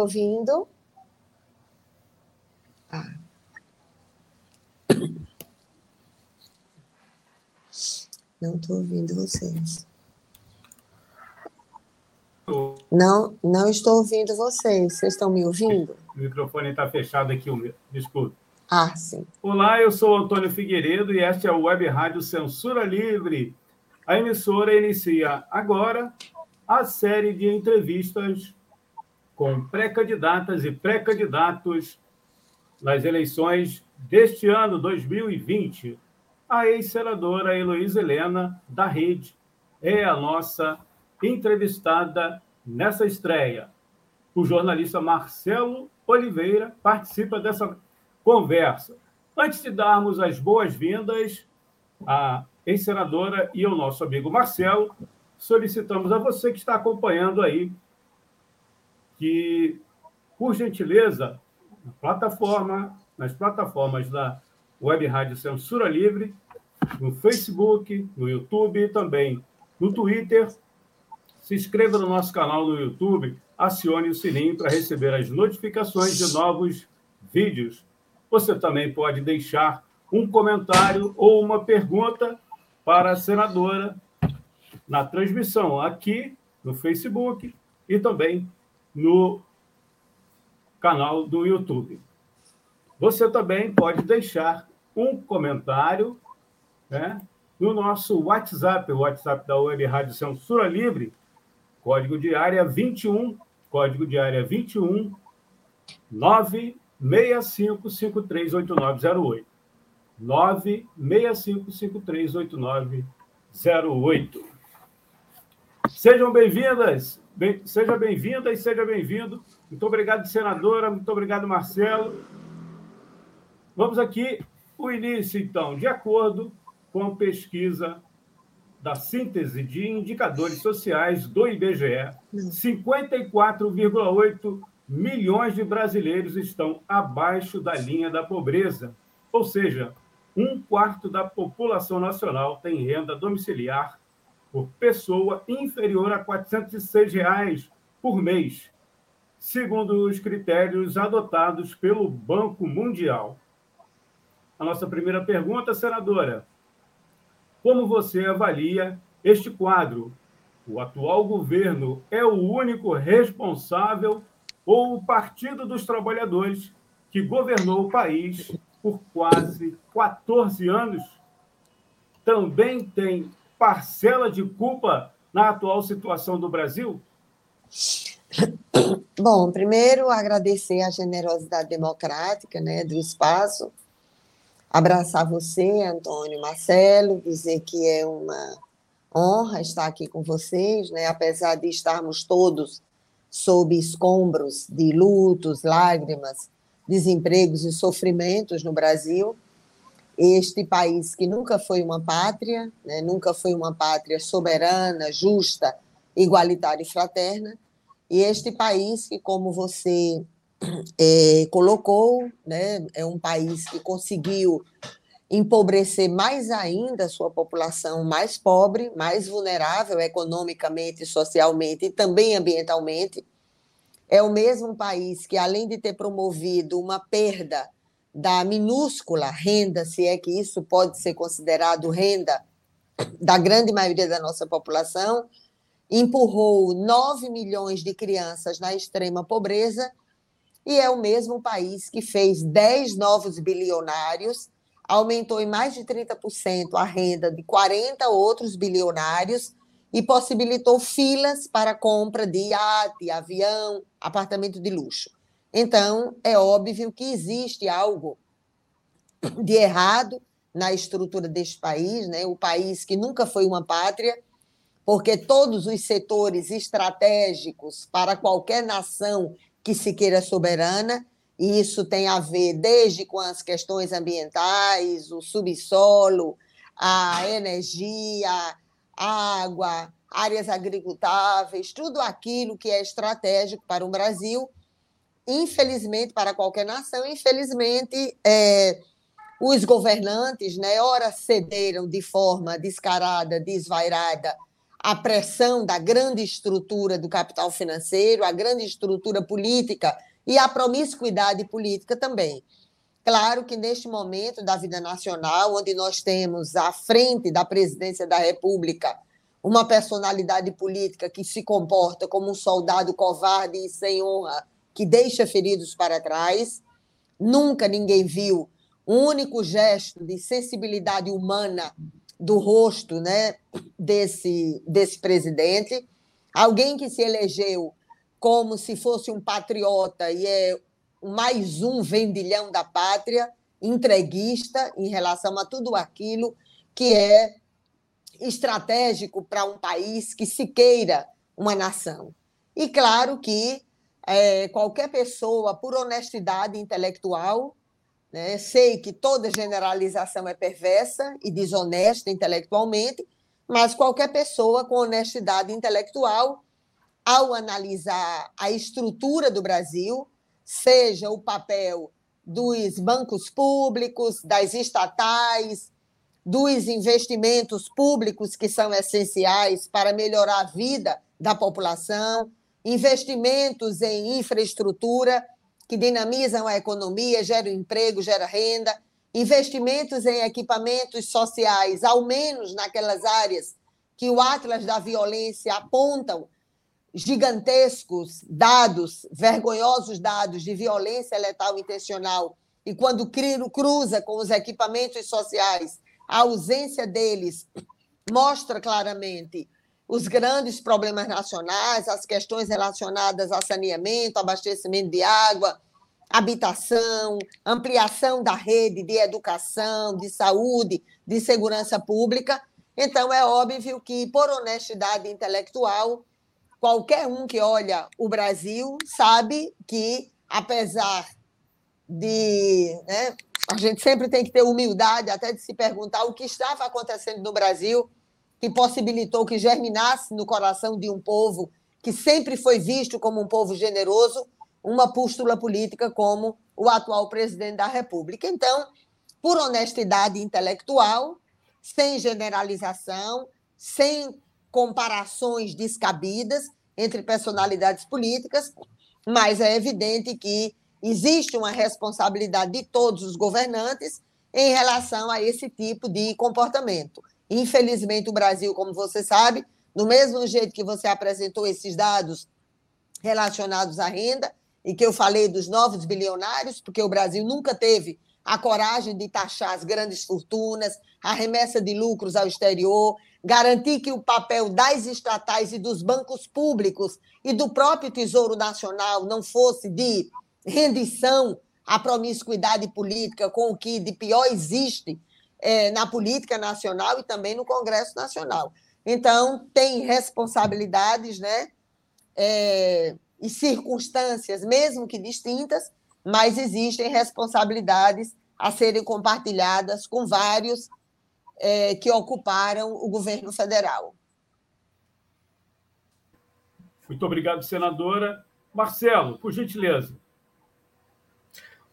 Ouvindo? Ah. Não estou ouvindo vocês. Não, não estou ouvindo vocês. Vocês estão me ouvindo? O microfone está fechado aqui, desculpe. Ah, sim. Olá, eu sou Antônio Figueiredo e esta é a Web Rádio Censura Livre. A emissora inicia agora a série de entrevistas com pré-candidatas e pré-candidatos nas eleições deste ano, 2020. A ex-senadora Heloísa Helena, da Rede, é a nossa entrevistada nessa estreia. O jornalista Marcelo Oliveira participa dessa conversa. Antes de darmos as boas-vindas à ex-senadora e ao nosso amigo Marcelo, solicitamos a você que está acompanhando aí que, por gentileza, na plataforma, nas plataformas da Web Rádio Censura Livre, no Facebook, no YouTube e também no Twitter, se inscreva no nosso canal no YouTube, acione o sininho para receber as notificações de novos vídeos. Você também pode deixar um comentário ou uma pergunta para a senadora na transmissão aqui no Facebook e também no canal do YouTube. Você também pode deixar um comentário né, no nosso WhatsApp, o WhatsApp da Web Rádio Censura Livre, código de área 21, código de área 21 965538908. 965538908. Sejam bem-vindas Bem, seja bem-vinda e seja bem-vindo. Muito obrigado, senadora. Muito obrigado, Marcelo. Vamos aqui o início, então, de acordo com a pesquisa da síntese de indicadores sociais do IBGE, 54,8 milhões de brasileiros estão abaixo da linha da pobreza, ou seja, um quarto da população nacional tem renda domiciliar por pessoa inferior a 406 reais por mês, segundo os critérios adotados pelo Banco Mundial. A nossa primeira pergunta, senadora: como você avalia este quadro? O atual governo é o único responsável ou o Partido dos Trabalhadores que governou o país por quase 14 anos também tem parcela de culpa na atual situação do Brasil? Bom, primeiro agradecer a generosidade democrática né, do espaço, abraçar você, Antônio Marcelo, dizer que é uma honra estar aqui com vocês, né, apesar de estarmos todos sob escombros de lutos, lágrimas, desempregos e sofrimentos no Brasil este país que nunca foi uma pátria, né, nunca foi uma pátria soberana, justa, igualitária e fraterna, e este país que, como você é, colocou, né, é um país que conseguiu empobrecer mais ainda a sua população mais pobre, mais vulnerável economicamente, socialmente e também ambientalmente. É o mesmo país que, além de ter promovido uma perda da minúscula renda, se é que isso pode ser considerado renda, da grande maioria da nossa população, empurrou 9 milhões de crianças na extrema pobreza e é o mesmo país que fez 10 novos bilionários, aumentou em mais de 30% a renda de 40 outros bilionários e possibilitou filas para compra de iate, avião, apartamento de luxo. Então, é óbvio que existe algo de errado na estrutura deste país, né? o país que nunca foi uma pátria, porque todos os setores estratégicos para qualquer nação que se queira soberana, e isso tem a ver desde com as questões ambientais, o subsolo, a energia, a água, áreas agricultáveis, tudo aquilo que é estratégico para o Brasil, infelizmente para qualquer nação, infelizmente é, os governantes, né, ora cederam de forma descarada, desvairada a pressão da grande estrutura do capital financeiro, a grande estrutura política e a promiscuidade política também. Claro que neste momento da vida nacional, onde nós temos à frente da presidência da República uma personalidade política que se comporta como um soldado covarde e sem honra, que deixa feridos para trás, nunca ninguém viu um único gesto de sensibilidade humana do rosto né, desse, desse presidente, alguém que se elegeu como se fosse um patriota e é mais um vendilhão da pátria, entreguista em relação a tudo aquilo que é estratégico para um país que se queira uma nação. E claro que é, qualquer pessoa, por honestidade intelectual, né? Sei que toda generalização é perversa e desonesta intelectualmente, mas qualquer pessoa com honestidade intelectual, ao analisar a estrutura do Brasil, seja o papel dos bancos públicos, das estatais, dos investimentos públicos que são essenciais para melhorar a vida da população, investimentos em infraestrutura que dinamizam a economia, geram emprego, gera renda, investimentos em equipamentos sociais, ao menos naquelas áreas que o Atlas da Violência apontam gigantescos dados, vergonhosos dados de violência letal intencional, e quando cruza com os equipamentos sociais, a ausência deles mostra claramente os grandes problemas nacionais, as questões relacionadas a saneamento, abastecimento de água, habitação, ampliação da rede de educação, de saúde, de segurança pública. Então, é óbvio que, por honestidade intelectual, qualquer um que olha o Brasil sabe que, apesar de. Né, a gente sempre tem que ter humildade até de se perguntar o que estava acontecendo no Brasil que possibilitou que germinasse no coração de um povo que sempre foi visto como um povo generoso, uma pústula política como o atual presidente da República. Então, por honestidade intelectual, sem generalização, sem comparações descabidas entre personalidades políticas, mas é evidente que existe uma responsabilidade de todos os governantes em relação a esse tipo de comportamento. Infelizmente, o Brasil, como você sabe, do mesmo jeito que você apresentou esses dados relacionados à renda, e que eu falei dos novos bilionários, porque o Brasil nunca teve a coragem de taxar as grandes fortunas, a remessa de lucros ao exterior, garantir que o papel das estatais e dos bancos públicos e do próprio Tesouro Nacional não fosse de rendição à promiscuidade política com o que de pior existe é, na política nacional e também no Congresso Nacional. Então, tem responsabilidades né, é, e circunstâncias, mesmo que distintas, mas existem responsabilidades a serem compartilhadas com vários é, que ocuparam o governo federal. Muito obrigado, senadora. Marcelo, por gentileza.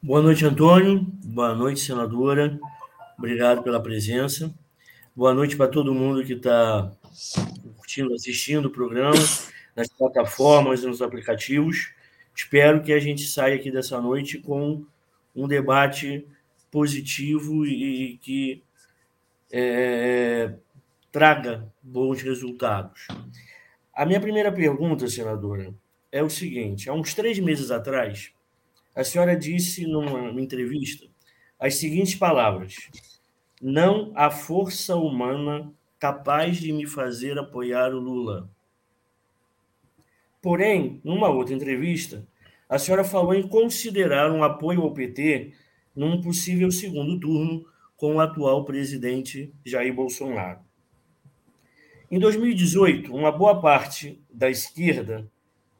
Boa noite, Antônio. Boa noite, senadora. Obrigado pela presença. Boa noite para todo mundo que está curtindo, assistindo o programa, nas plataformas nos aplicativos. Espero que a gente saia aqui dessa noite com um debate positivo e que é, traga bons resultados. A minha primeira pergunta, senadora, é o seguinte: há uns três meses atrás, a senhora disse numa entrevista as seguintes palavras: Não há força humana capaz de me fazer apoiar o Lula. Porém, numa outra entrevista, a senhora falou em considerar um apoio ao PT num possível segundo turno com o atual presidente Jair Bolsonaro. Em 2018, uma boa parte da esquerda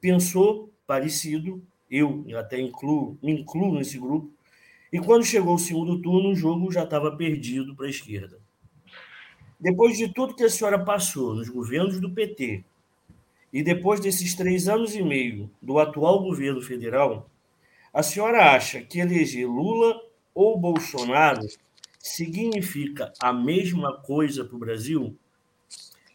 pensou parecido, eu até incluo, me incluo nesse grupo, e quando chegou o segundo turno, o jogo já estava perdido para a esquerda. Depois de tudo que a senhora passou nos governos do PT, e depois desses três anos e meio do atual governo federal, a senhora acha que eleger Lula ou Bolsonaro significa a mesma coisa para o Brasil?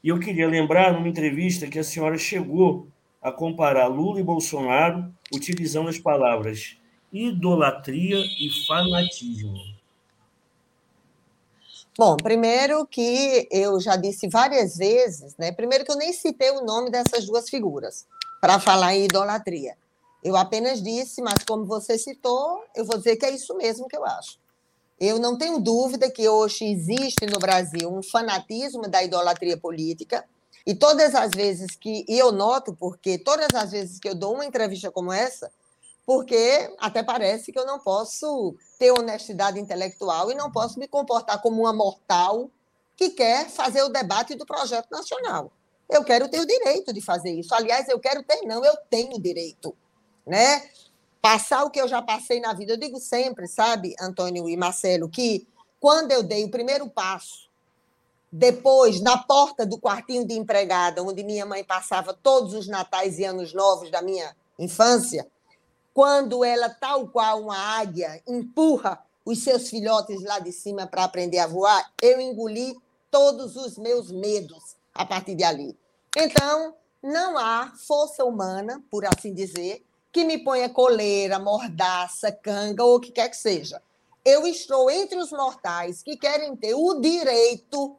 E eu queria lembrar, numa entrevista, que a senhora chegou a comparar Lula e Bolsonaro utilizando as palavras idolatria e fanatismo. Bom, primeiro que eu já disse várias vezes, né? Primeiro que eu nem citei o nome dessas duas figuras para falar em idolatria. Eu apenas disse, mas como você citou, eu vou dizer que é isso mesmo que eu acho. Eu não tenho dúvida que hoje existe no Brasil um fanatismo da idolatria política, e todas as vezes que. E eu noto, porque todas as vezes que eu dou uma entrevista como essa, porque até parece que eu não posso ter honestidade intelectual e não posso me comportar como uma mortal que quer fazer o debate do projeto nacional. Eu quero ter o direito de fazer isso. Aliás, eu quero ter, não, eu tenho direito. Né? passar o que eu já passei na vida. Eu digo sempre, sabe, Antônio e Marcelo, que quando eu dei o primeiro passo, depois, na porta do quartinho de empregada, onde minha mãe passava todos os natais e anos novos da minha infância, quando ela, tal qual uma águia, empurra os seus filhotes lá de cima para aprender a voar, eu engoli todos os meus medos a partir de ali. Então, não há força humana, por assim dizer, que me ponha coleira, mordaça, canga ou o que quer que seja. Eu estou entre os mortais que querem ter o direito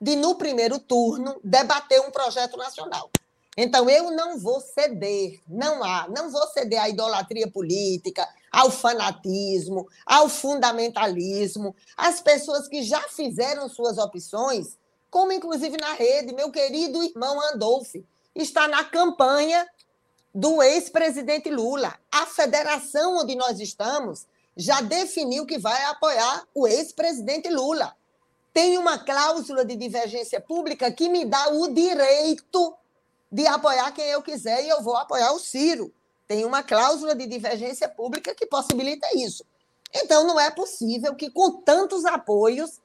de, no primeiro turno, debater um projeto nacional. Então, eu não vou ceder, não há, não vou ceder à idolatria política, ao fanatismo, ao fundamentalismo, às pessoas que já fizeram suas opções, como inclusive na rede, meu querido irmão Andolfi, está na campanha do ex-presidente Lula. A federação onde nós estamos já definiu que vai apoiar o ex-presidente Lula. Tem uma cláusula de divergência pública que me dá o direito de apoiar quem eu quiser e eu vou apoiar o Ciro. Tem uma cláusula de divergência pública que possibilita isso. Então, não é possível que, com tantos apoios,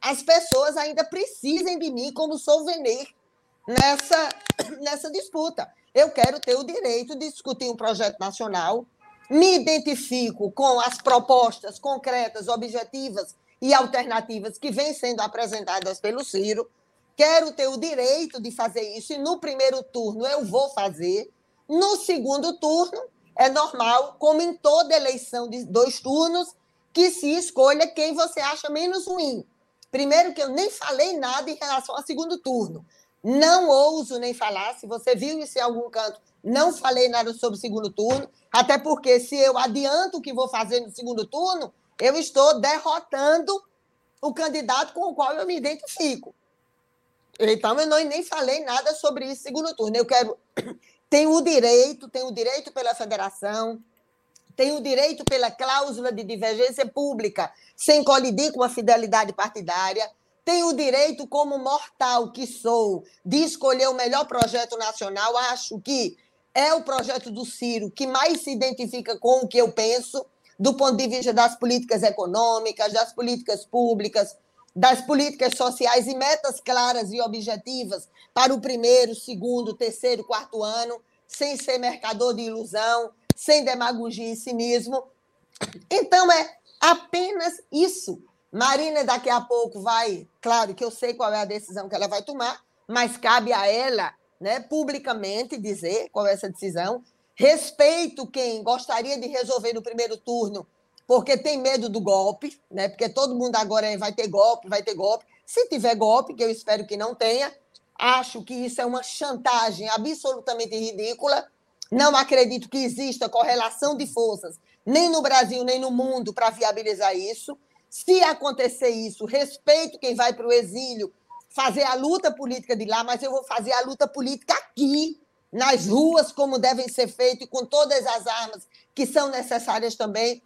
as pessoas ainda precisem de mim como souvenir nessa, nessa disputa. Eu quero ter o direito de discutir um projeto nacional, me identifico com as propostas concretas, objetivas e alternativas que vêm sendo apresentadas pelo Ciro. Quero ter o direito de fazer isso e no primeiro turno eu vou fazer. No segundo turno, é normal, como em toda eleição de dois turnos, que se escolha quem você acha menos ruim. Primeiro, que eu nem falei nada em relação ao segundo turno. Não ouso nem falar. Se você viu isso em algum canto, não falei nada sobre o segundo turno, até porque se eu adianto o que vou fazer no segundo turno, eu estou derrotando o candidato com o qual eu me identifico. Então, eu não, nem falei nada sobre isso segundo turno. Eu quero. Tenho o direito, tenho o direito pela federação, tenho o direito pela cláusula de divergência pública, sem colidir com a fidelidade partidária tenho o direito, como mortal que sou, de escolher o melhor projeto nacional. Acho que é o projeto do Ciro que mais se identifica com o que eu penso, do ponto de vista das políticas econômicas, das políticas públicas, das políticas sociais e metas claras e objetivas para o primeiro, segundo, terceiro, quarto ano, sem ser mercador de ilusão, sem demagogia e cinismo. Então, é apenas isso Marina, daqui a pouco, vai. Claro que eu sei qual é a decisão que ela vai tomar, mas cabe a ela, né, publicamente, dizer qual é essa decisão. Respeito quem gostaria de resolver no primeiro turno, porque tem medo do golpe, né? Porque todo mundo agora vai ter golpe, vai ter golpe. Se tiver golpe, que eu espero que não tenha, acho que isso é uma chantagem absolutamente ridícula. Não acredito que exista correlação de forças, nem no Brasil, nem no mundo, para viabilizar isso. Se acontecer isso, respeito quem vai para o exílio fazer a luta política de lá, mas eu vou fazer a luta política aqui, nas ruas, como devem ser feitas, e com todas as armas que são necessárias também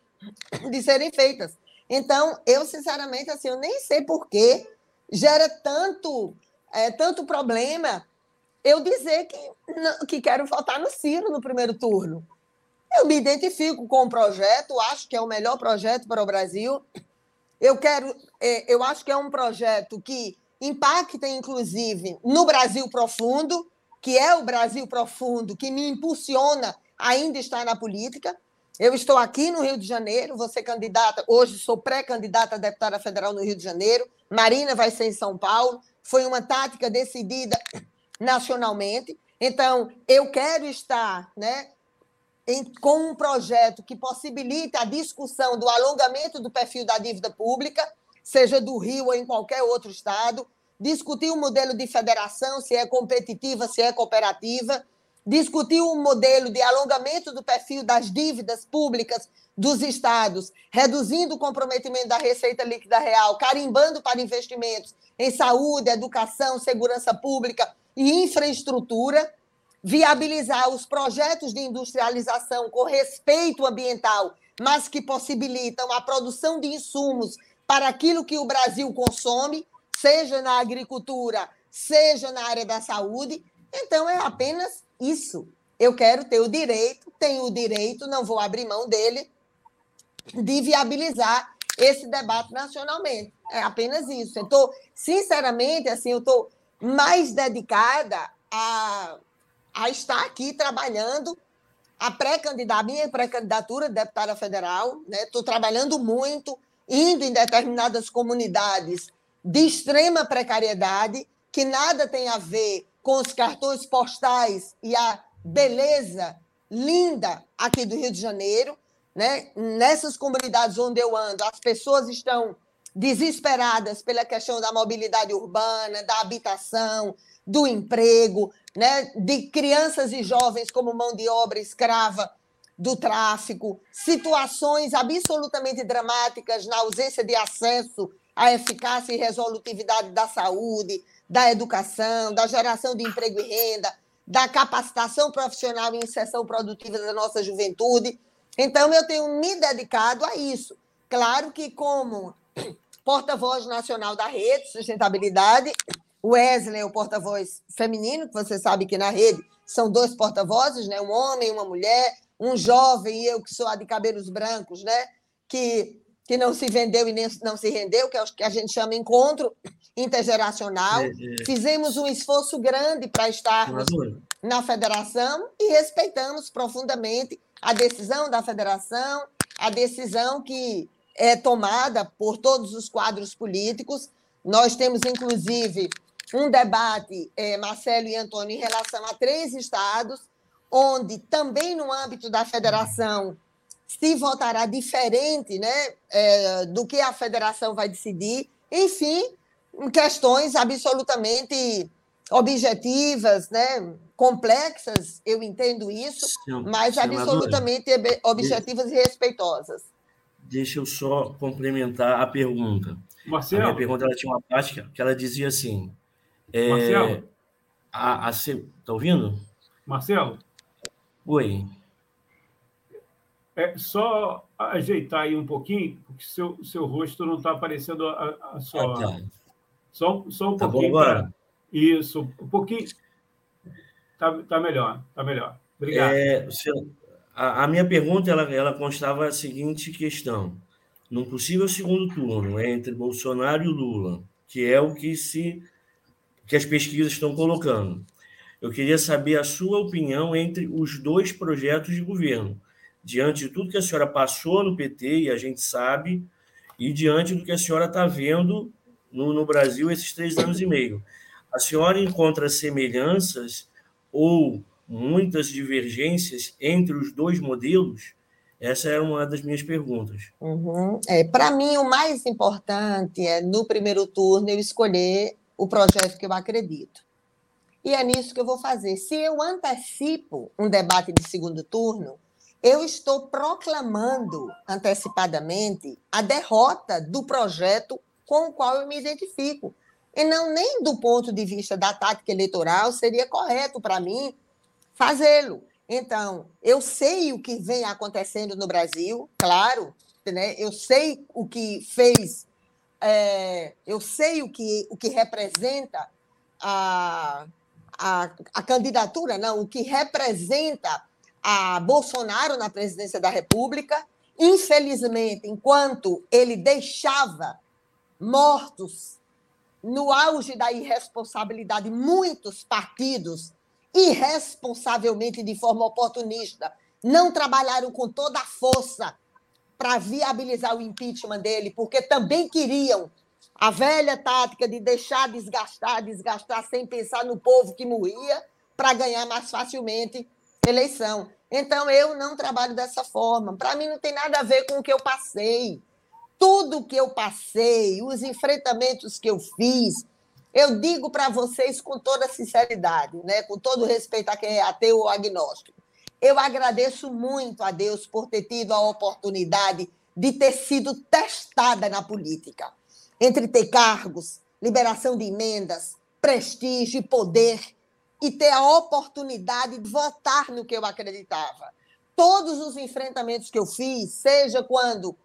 de serem feitas. Então, eu, sinceramente, assim, eu nem sei por que gera tanto, é, tanto problema eu dizer que, que quero votar no Ciro no primeiro turno. Eu me identifico com o projeto, acho que é o melhor projeto para o Brasil. Eu quero, é, eu acho que é um projeto que impacta, inclusive, no Brasil profundo, que é o Brasil profundo que me impulsiona ainda estar na política. Eu estou aqui no Rio de Janeiro, ser candidata, hoje sou pré-candidata a deputada federal no Rio de Janeiro, Marina vai ser em São Paulo, foi uma tática decidida nacionalmente. Então, eu quero estar né, em, com um projeto que possibilite a discussão do alongamento do perfil da dívida pública, seja do Rio ou em qualquer outro estado, discutir o um modelo de federação, se é competitiva, se é cooperativa, discutir um modelo de alongamento do perfil das dívidas públicas dos estados, reduzindo o comprometimento da receita líquida real, carimbando para investimentos em saúde, educação, segurança pública e infraestrutura, viabilizar os projetos de industrialização com respeito ambiental, mas que possibilitam a produção de insumos para aquilo que o Brasil consome, seja na agricultura, seja na área da saúde. Então, é apenas isso. Eu quero ter o direito, tenho o direito, não vou abrir mão dele, de viabilizar esse debate nacionalmente. É apenas isso. Eu estou, sinceramente, assim, eu estou mais dedicada a, a estar aqui trabalhando a pré-candidatura, minha pré-candidatura de deputada federal, estou né? trabalhando muito, indo em determinadas comunidades de extrema precariedade, que nada tem a ver com os cartões postais e a beleza linda aqui do Rio de Janeiro. Né? Nessas comunidades onde eu ando, as pessoas estão desesperadas pela questão da mobilidade urbana, da habitação, do emprego, né? de crianças e jovens como mão de obra escrava do tráfico, situações absolutamente dramáticas na ausência de acesso à eficácia e resolutividade da saúde, da educação, da geração de emprego e renda, da capacitação profissional e inserção produtiva da nossa juventude. Então, eu tenho me dedicado a isso. Claro que, como porta-voz nacional da rede Sustentabilidade, Wesley é o porta-voz feminino, que você sabe que na rede são dois porta-vozes, né? um homem e uma mulher, um jovem e eu que sou a de cabelos brancos, né? que, que não se vendeu e nem, não se rendeu, que é o que a gente chama encontro intergeracional. É, é. Fizemos um esforço grande para estarmos na federação e respeitamos profundamente a decisão da federação, a decisão que é tomada por todos os quadros políticos. Nós temos, inclusive, um debate, é, Marcelo e Antônio, em relação a três estados, onde também no âmbito da federação se votará diferente né, é, do que a federação vai decidir. Enfim, questões absolutamente objetivas, né, complexas, eu entendo isso, mas absolutamente objetivas deixa, e respeitosas. Deixa eu só complementar a pergunta. Marcelo. A minha pergunta ela tinha uma parte que ela dizia assim: é, Marcelo. A, a, tá ouvindo? Marcelo. Oi. É só ajeitar aí um pouquinho, porque seu, seu rosto não está aparecendo a, a sua. Ah, tá. Só, só um tá pouquinho. Bom agora? Isso, um pouquinho. Tá, tá melhor, tá melhor. Obrigado. É, a, a, minha pergunta ela, ela constava a seguinte questão: num possível segundo turno entre Bolsonaro e Lula, que é o que se que as pesquisas estão colocando, eu queria saber a sua opinião entre os dois projetos de governo, diante de tudo que a senhora passou no PT e a gente sabe, e diante do que a senhora está vendo no, no Brasil esses três anos e meio. A senhora encontra semelhanças ou muitas divergências entre os dois modelos? Essa era uma das minhas perguntas. Uhum. É, Para mim, o mais importante é, no primeiro turno, eu escolher o projeto que eu acredito. E é nisso que eu vou fazer. Se eu antecipo um debate de segundo turno, eu estou proclamando antecipadamente a derrota do projeto com o qual eu me identifico. E não nem do ponto de vista da tática eleitoral seria correto para mim fazê-lo. Então, eu sei o que vem acontecendo no Brasil, claro, né? eu sei o que fez, é, eu sei o que, o que representa a, a, a candidatura, não, o que representa a Bolsonaro na presidência da República. Infelizmente, enquanto ele deixava mortos no auge da irresponsabilidade muitos partidos irresponsavelmente de forma oportunista, não trabalharam com toda a força para viabilizar o impeachment dele, porque também queriam a velha tática de deixar desgastar, desgastar sem pensar no povo que morria para ganhar mais facilmente eleição. Então eu não trabalho dessa forma. Para mim não tem nada a ver com o que eu passei. Tudo que eu passei, os enfrentamentos que eu fiz, eu digo para vocês com toda sinceridade, né? com todo respeito a quem é ateu ou agnóstico. Eu agradeço muito a Deus por ter tido a oportunidade de ter sido testada na política. Entre ter cargos, liberação de emendas, prestígio e poder, e ter a oportunidade de votar no que eu acreditava. Todos os enfrentamentos que eu fiz, seja quando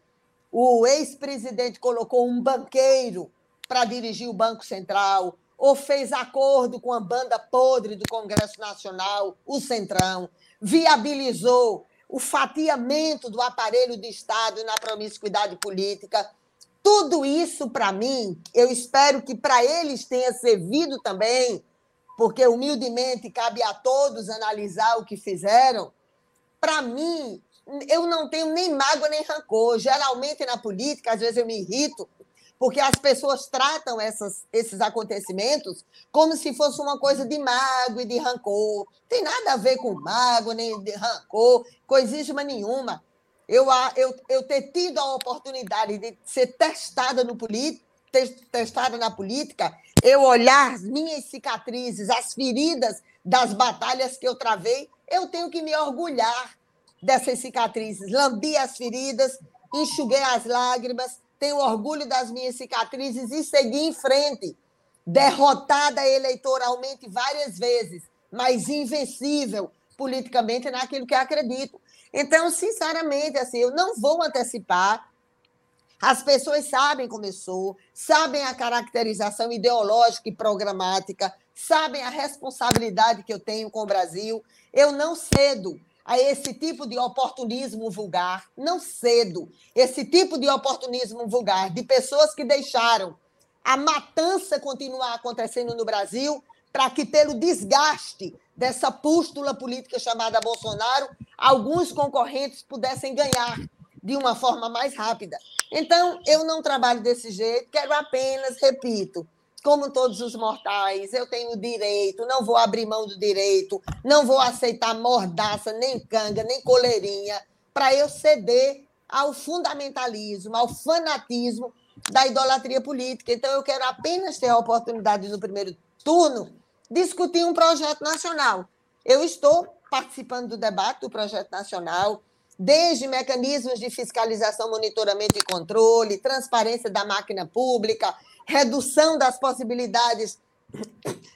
o ex-presidente colocou um banqueiro para dirigir o Banco Central, ou fez acordo com a banda podre do Congresso Nacional, o Centrão, viabilizou o fatiamento do aparelho de Estado na promiscuidade política. Tudo isso, para mim, eu espero que para eles tenha servido também, porque humildemente cabe a todos analisar o que fizeram. Para mim, eu não tenho nem mágoa nem rancor. Geralmente na política, às vezes eu me irrito porque as pessoas tratam essas, esses acontecimentos como se fosse uma coisa de mágoa e de rancor. Tem nada a ver com mágoa, nem de rancor, coisíssima nenhuma. Eu, eu, eu ter tido a oportunidade de ser testada, no testada na política, eu olhar as minhas cicatrizes, as feridas das batalhas que eu travei, eu tenho que me orgulhar dessas cicatrizes. Lambi as feridas, enxuguei as lágrimas, tenho orgulho das minhas cicatrizes e segui em frente, derrotada eleitoralmente várias vezes, mas invencível politicamente naquilo que acredito. Então, sinceramente, assim, eu não vou antecipar. As pessoas sabem como eu sou, sabem a caracterização ideológica e programática, sabem a responsabilidade que eu tenho com o Brasil. Eu não cedo a esse tipo de oportunismo vulgar, não cedo, esse tipo de oportunismo vulgar de pessoas que deixaram a matança continuar acontecendo no Brasil para que, pelo desgaste dessa pústula política chamada Bolsonaro, alguns concorrentes pudessem ganhar de uma forma mais rápida. Então, eu não trabalho desse jeito, quero apenas, repito, como todos os mortais, eu tenho direito, não vou abrir mão do direito, não vou aceitar mordaça, nem canga, nem coleirinha, para eu ceder ao fundamentalismo, ao fanatismo da idolatria política. Então, eu quero apenas ter a oportunidade no primeiro turno discutir um projeto nacional. Eu estou participando do debate do projeto nacional, desde mecanismos de fiscalização, monitoramento e controle, transparência da máquina pública, redução das possibilidades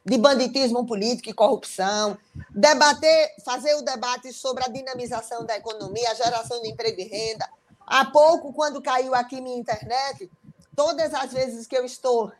de banditismo político e corrupção, debater, fazer o debate sobre a dinamização da economia, a geração de emprego e renda. Há pouco, quando caiu aqui minha internet, todas as vezes que eu estou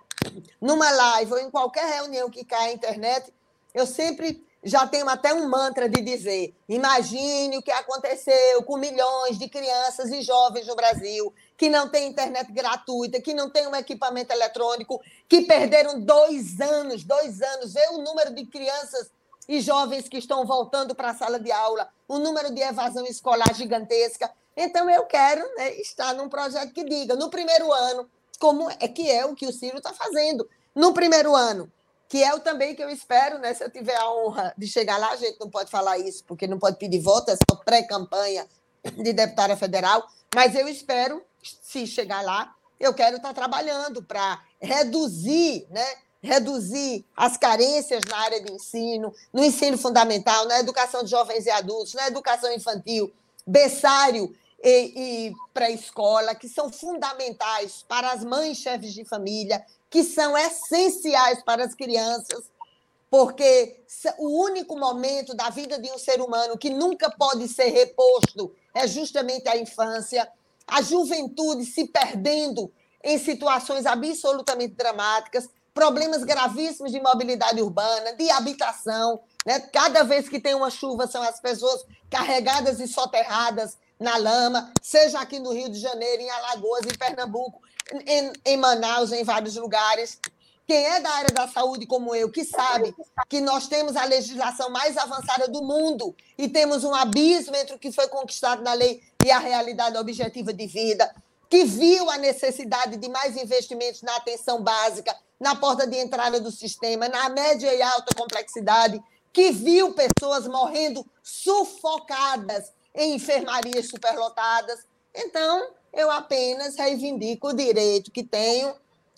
numa live ou em qualquer reunião que cai a internet, eu sempre já tenho até um mantra de dizer: imagine o que aconteceu com milhões de crianças e jovens no Brasil que não têm internet gratuita, que não têm um equipamento eletrônico, que perderam dois anos, dois anos. Vê o número de crianças e jovens que estão voltando para a sala de aula, o número de evasão escolar gigantesca. Então, eu quero né, estar num projeto que diga, no primeiro ano, como é que é o que o Ciro está fazendo. No primeiro ano, que é o também que eu espero, né? Se eu tiver a honra de chegar lá, a gente não pode falar isso, porque não pode pedir voto, é só pré-campanha de deputada federal, mas eu espero, se chegar lá, eu quero estar trabalhando para reduzir né, reduzir as carências na área de ensino, no ensino fundamental, na educação de jovens e adultos, na educação infantil, berçário e, e pré-escola, que são fundamentais para as mães chefes de família, que são essenciais para as crianças, porque o único momento da vida de um ser humano que nunca pode ser reposto é justamente a infância, a juventude se perdendo em situações absolutamente dramáticas, problemas gravíssimos de mobilidade urbana, de habitação. Né? Cada vez que tem uma chuva, são as pessoas carregadas e soterradas na lama, seja aqui no Rio de Janeiro, em Alagoas, em Pernambuco, em, em Manaus, em vários lugares. Quem é da área da saúde, como eu, que sabe que nós temos a legislação mais avançada do mundo e temos um abismo entre o que foi conquistado na lei e a realidade objetiva de vida, que viu a necessidade de mais investimentos na atenção básica, na porta de entrada do sistema, na média e alta complexidade, que viu pessoas morrendo sufocadas em enfermarias superlotadas. Então, eu apenas reivindico o direito que tenho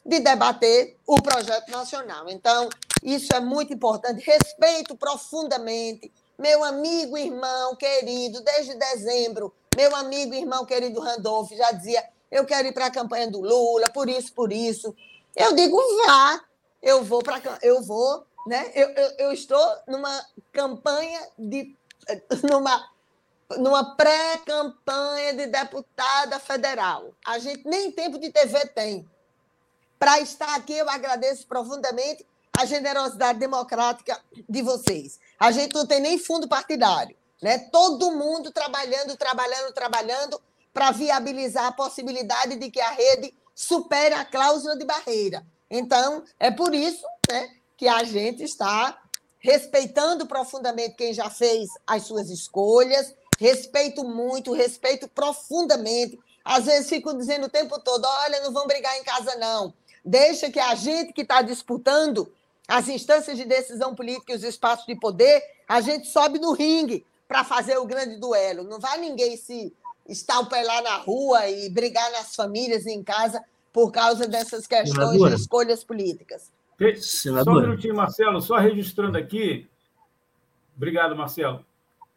de debater o projeto nacional. Então, isso é muito importante. Respeito profundamente meu amigo, irmão querido, desde dezembro, meu amigo, irmão querido Randolph já dizia: eu quero ir para a campanha do Lula, por isso, por isso. Eu digo: vá, eu vou para. Eu vou, né? Eu, eu, eu estou numa campanha de. numa numa pré-campanha de deputada federal. A gente nem tempo de TV tem. Para estar aqui, eu agradeço profundamente a generosidade democrática de vocês. A gente não tem nem fundo partidário, né? Todo mundo trabalhando, trabalhando, trabalhando para viabilizar a possibilidade de que a rede supere a cláusula de barreira. Então, é por isso né, que a gente está respeitando profundamente quem já fez as suas escolhas, respeito muito, respeito profundamente. Às vezes fico dizendo o tempo todo: olha, não vão brigar em casa, não. Deixa que a gente que está disputando as instâncias de decisão política e os espaços de poder, a gente sobe no ringue para fazer o grande duelo. Não vai ninguém se estalpelar na rua e brigar nas famílias e em casa por causa dessas questões Senadora. de escolhas políticas. Senadora. Só um minutinho, Marcelo, só registrando aqui. Obrigado, Marcelo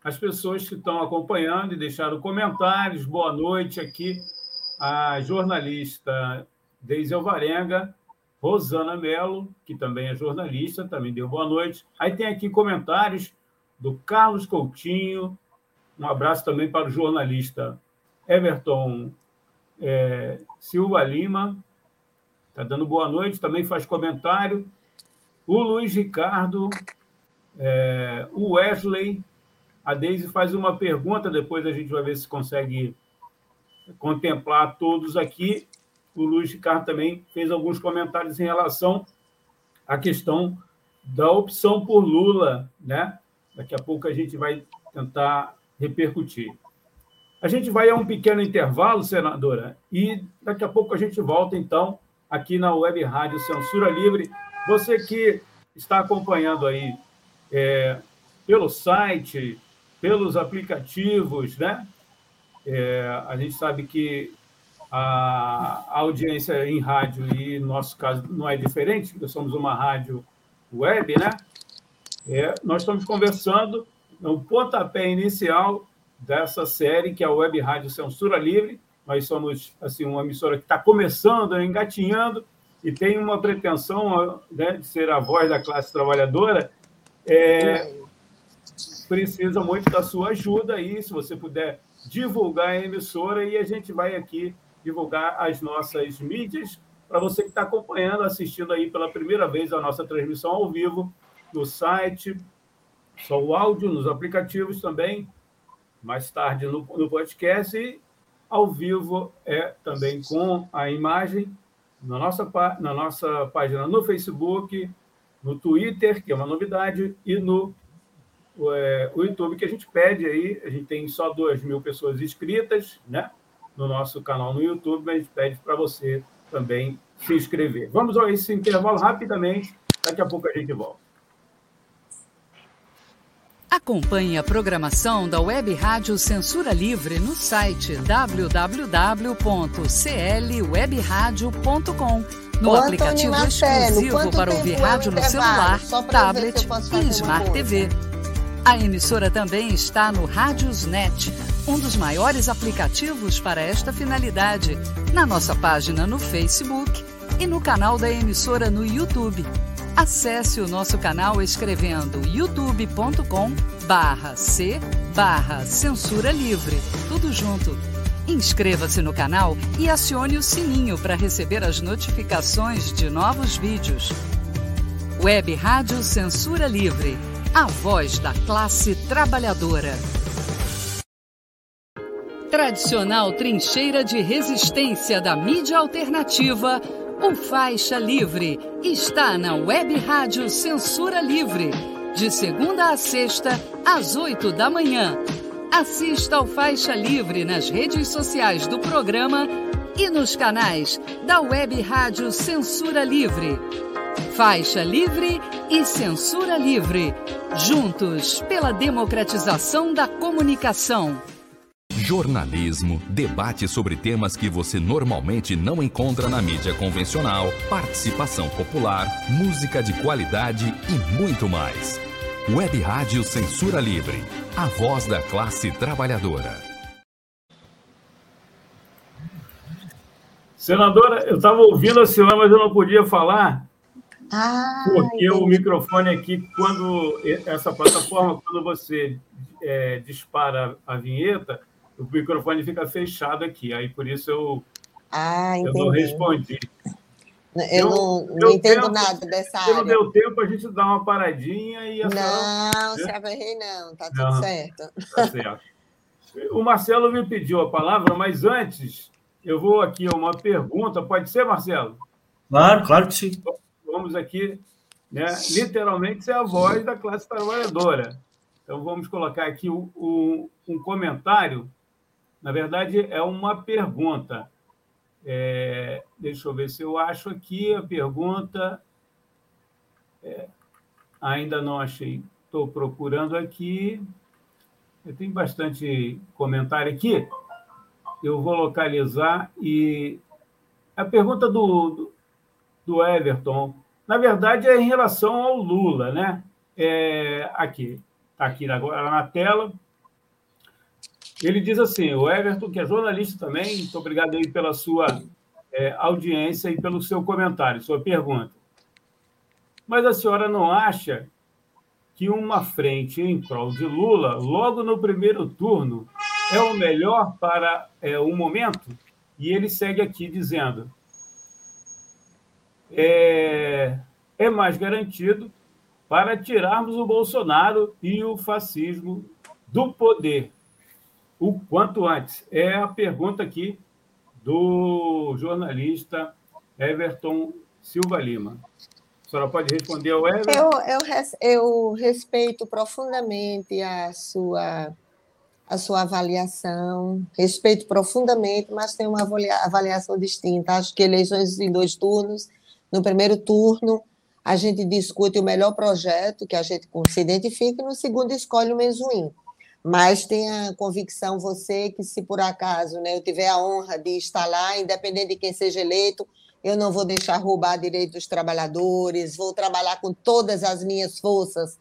as pessoas que estão acompanhando e deixaram comentários. Boa noite aqui, a jornalista Deise Alvarenga, Rosana Mello, que também é jornalista, também deu boa noite. Aí tem aqui comentários do Carlos Coutinho, um abraço também para o jornalista Everton é, Silva Lima, está dando boa noite, também faz comentário. O Luiz Ricardo, é, o Wesley, a Deise faz uma pergunta, depois a gente vai ver se consegue contemplar todos aqui. O Luiz Ricardo também fez alguns comentários em relação à questão da opção por Lula, né? Daqui a pouco a gente vai tentar repercutir. A gente vai a um pequeno intervalo, senadora, e daqui a pouco a gente volta, então, aqui na Web Rádio Censura Livre. Você que está acompanhando aí é, pelo site, pelos aplicativos, né? É, a gente sabe que a audiência em rádio, e no nosso caso não é diferente, porque somos uma rádio web, né? É, nós estamos conversando no pontapé inicial dessa série, que é a Web Rádio Censura Livre. Nós somos assim uma emissora que está começando, engatinhando, e tem uma pretensão né, de ser a voz da classe trabalhadora. É, precisa muito da sua ajuda aí, se você puder divulgar a emissora e a gente vai aqui divulgar as nossas mídias. Para você que está acompanhando, assistindo aí pela primeira vez a nossa transmissão ao vivo no site, só o áudio, nos aplicativos também, mais tarde no, no podcast e ao vivo é também com a imagem na nossa, na nossa página no Facebook, no Twitter, que é uma novidade, e no é, o YouTube que a gente pede aí, a gente tem só 2 mil pessoas inscritas, né? No nosso canal no YouTube, mas a gente pede para você também se inscrever. Vamos a esse intervalo rapidamente, daqui a pouco a gente volta. Acompanhe a programação da Web Rádio Censura Livre no site www.clwebradio.com no Ô, aplicativo Marcelo, exclusivo para ouvir rádio no celular, tablet e Smart TV. A emissora também está no Rádiosnet, um dos maiores aplicativos para esta finalidade, na nossa página no Facebook e no canal da emissora no YouTube. Acesse o nosso canal escrevendo youtube.com barra C barra Censura Livre. Tudo junto. Inscreva-se no canal e acione o sininho para receber as notificações de novos vídeos. Web Rádio Censura Livre. A voz da classe trabalhadora. Tradicional trincheira de resistência da mídia alternativa o Faixa Livre está na Web Rádio Censura Livre, de segunda a sexta, às oito da manhã. Assista ao Faixa Livre nas redes sociais do programa e nos canais da Web Rádio Censura Livre. Faixa Livre e Censura Livre, juntos pela democratização da comunicação. Jornalismo, debate sobre temas que você normalmente não encontra na mídia convencional, participação popular, música de qualidade e muito mais. Web Rádio Censura Livre, a voz da classe trabalhadora. Senadora, eu estava ouvindo a senhora, mas eu não podia falar. Ah, porque entendi. o microfone aqui, quando essa plataforma, quando você é, dispara a vinheta, o microfone fica fechado aqui. Aí por isso eu, ah, eu não respondi. Eu, não, não entendo tempo, nada dessa área. Se não deu tempo, a gente dá uma paradinha e... A não, se averrei não, tá tudo não, certo. Tá certo. O Marcelo me pediu a palavra, mas antes eu vou aqui a uma pergunta. Pode ser, Marcelo? Claro, claro que sim. Vamos aqui, né, literalmente, ser a voz da classe trabalhadora. Então, vamos colocar aqui o, o, um comentário na verdade, é uma pergunta. É, deixa eu ver se eu acho aqui a pergunta. É, ainda não achei. Estou procurando aqui. Tem bastante comentário aqui. Eu vou localizar e a pergunta do, do Everton, na verdade, é em relação ao Lula, né? É, aqui, está aqui agora na tela. Ele diz assim: o Everton, que é jornalista também, muito obrigado aí pela sua é, audiência e pelo seu comentário, sua pergunta. Mas a senhora não acha que uma frente em prol de Lula, logo no primeiro turno, é o melhor para é, o momento? E ele segue aqui dizendo: é, é mais garantido para tirarmos o Bolsonaro e o fascismo do poder o quanto antes. É a pergunta aqui do jornalista Everton Silva Lima. A senhora pode responder ao Everton? Eu, eu, eu respeito profundamente a sua, a sua avaliação, respeito profundamente, mas tem uma avaliação distinta. Acho que eleições em dois turnos, no primeiro turno, a gente discute o melhor projeto que a gente se identifica, e no segundo escolhe o menos ruim. Mas tenha convicção você que se por acaso né, eu tiver a honra de estar lá, independente de quem seja eleito, eu não vou deixar roubar direitos dos trabalhadores, vou trabalhar com todas as minhas forças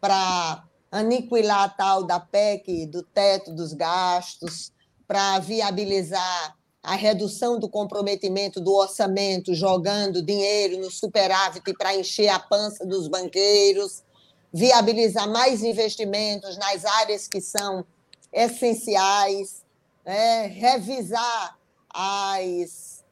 para aniquilar a tal da PEC, do teto dos gastos, para viabilizar a redução do comprometimento do orçamento, jogando dinheiro no superávit para encher a pança dos banqueiros, viabilizar mais investimentos nas áreas que são essenciais, né? revisar as,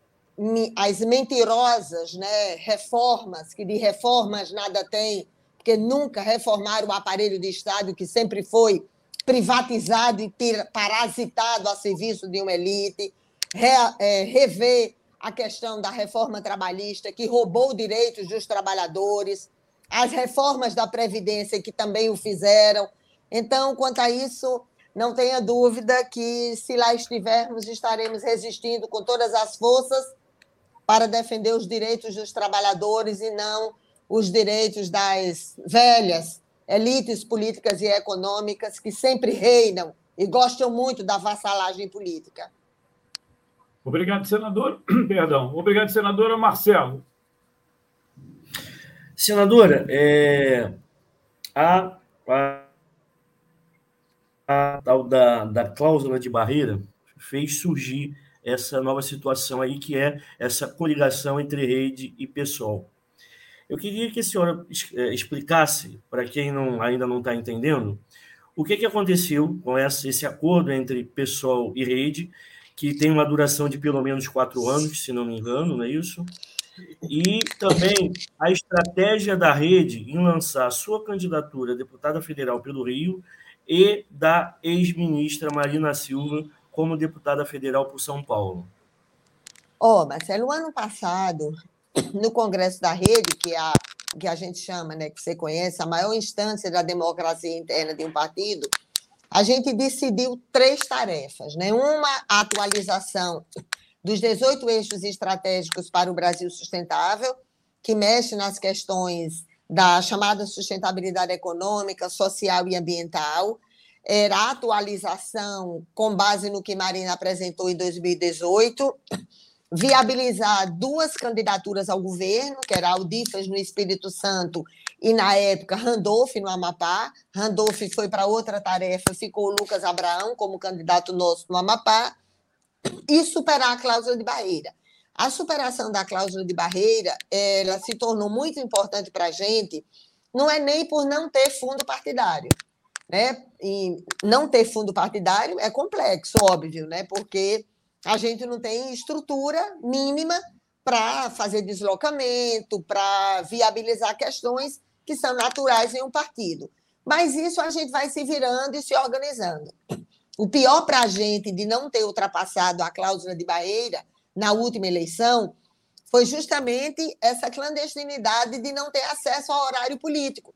as mentirosas né? reformas, que de reformas nada tem, porque nunca reformaram o aparelho de Estado que sempre foi privatizado e parasitado a serviço de uma elite, re, é, rever a questão da reforma trabalhista, que roubou direitos dos trabalhadores, as reformas da Previdência, que também o fizeram. Então, quanto a isso, não tenha dúvida que, se lá estivermos, estaremos resistindo com todas as forças para defender os direitos dos trabalhadores e não os direitos das velhas elites políticas e econômicas que sempre reinam e gostam muito da vassalagem política. Obrigado, senador. Perdão. Obrigado, senadora Marcelo. Senadora, é, a, a, a tal da, da cláusula de barreira fez surgir essa nova situação aí, que é essa coligação entre rede e pessoal. Eu queria que a senhora é, explicasse, para quem não, ainda não está entendendo, o que, que aconteceu com essa, esse acordo entre pessoal e rede, que tem uma duração de pelo menos quatro anos, se não me engano, não é isso? E também a estratégia da rede em lançar sua candidatura a deputada federal pelo Rio e da ex-ministra Marina Silva como deputada federal por São Paulo? Ó, oh, Marcelo, ano passado, no Congresso da Rede, que é a, que a gente chama, né, que você conhece, a maior instância da democracia interna de um partido, a gente decidiu três tarefas. Né? Uma, a atualização dos 18 eixos estratégicos para o Brasil sustentável, que mexe nas questões da chamada sustentabilidade econômica, social e ambiental, era a atualização com base no que Marina apresentou em 2018, viabilizar duas candidaturas ao governo, que era Aldifas no Espírito Santo e, na época, Randolph no Amapá. Randolph foi para outra tarefa, ficou Lucas Abraão como candidato nosso no Amapá, e superar a cláusula de barreira. A superação da cláusula de barreira ela se tornou muito importante para a gente, não é nem por não ter fundo partidário né? E não ter fundo partidário é complexo, óbvio, né? Porque a gente não tem estrutura mínima para fazer deslocamento, para viabilizar questões que são naturais em um partido. Mas isso a gente vai se virando e se organizando. O pior para a gente de não ter ultrapassado a cláusula de barreira na última eleição foi justamente essa clandestinidade de não ter acesso ao horário político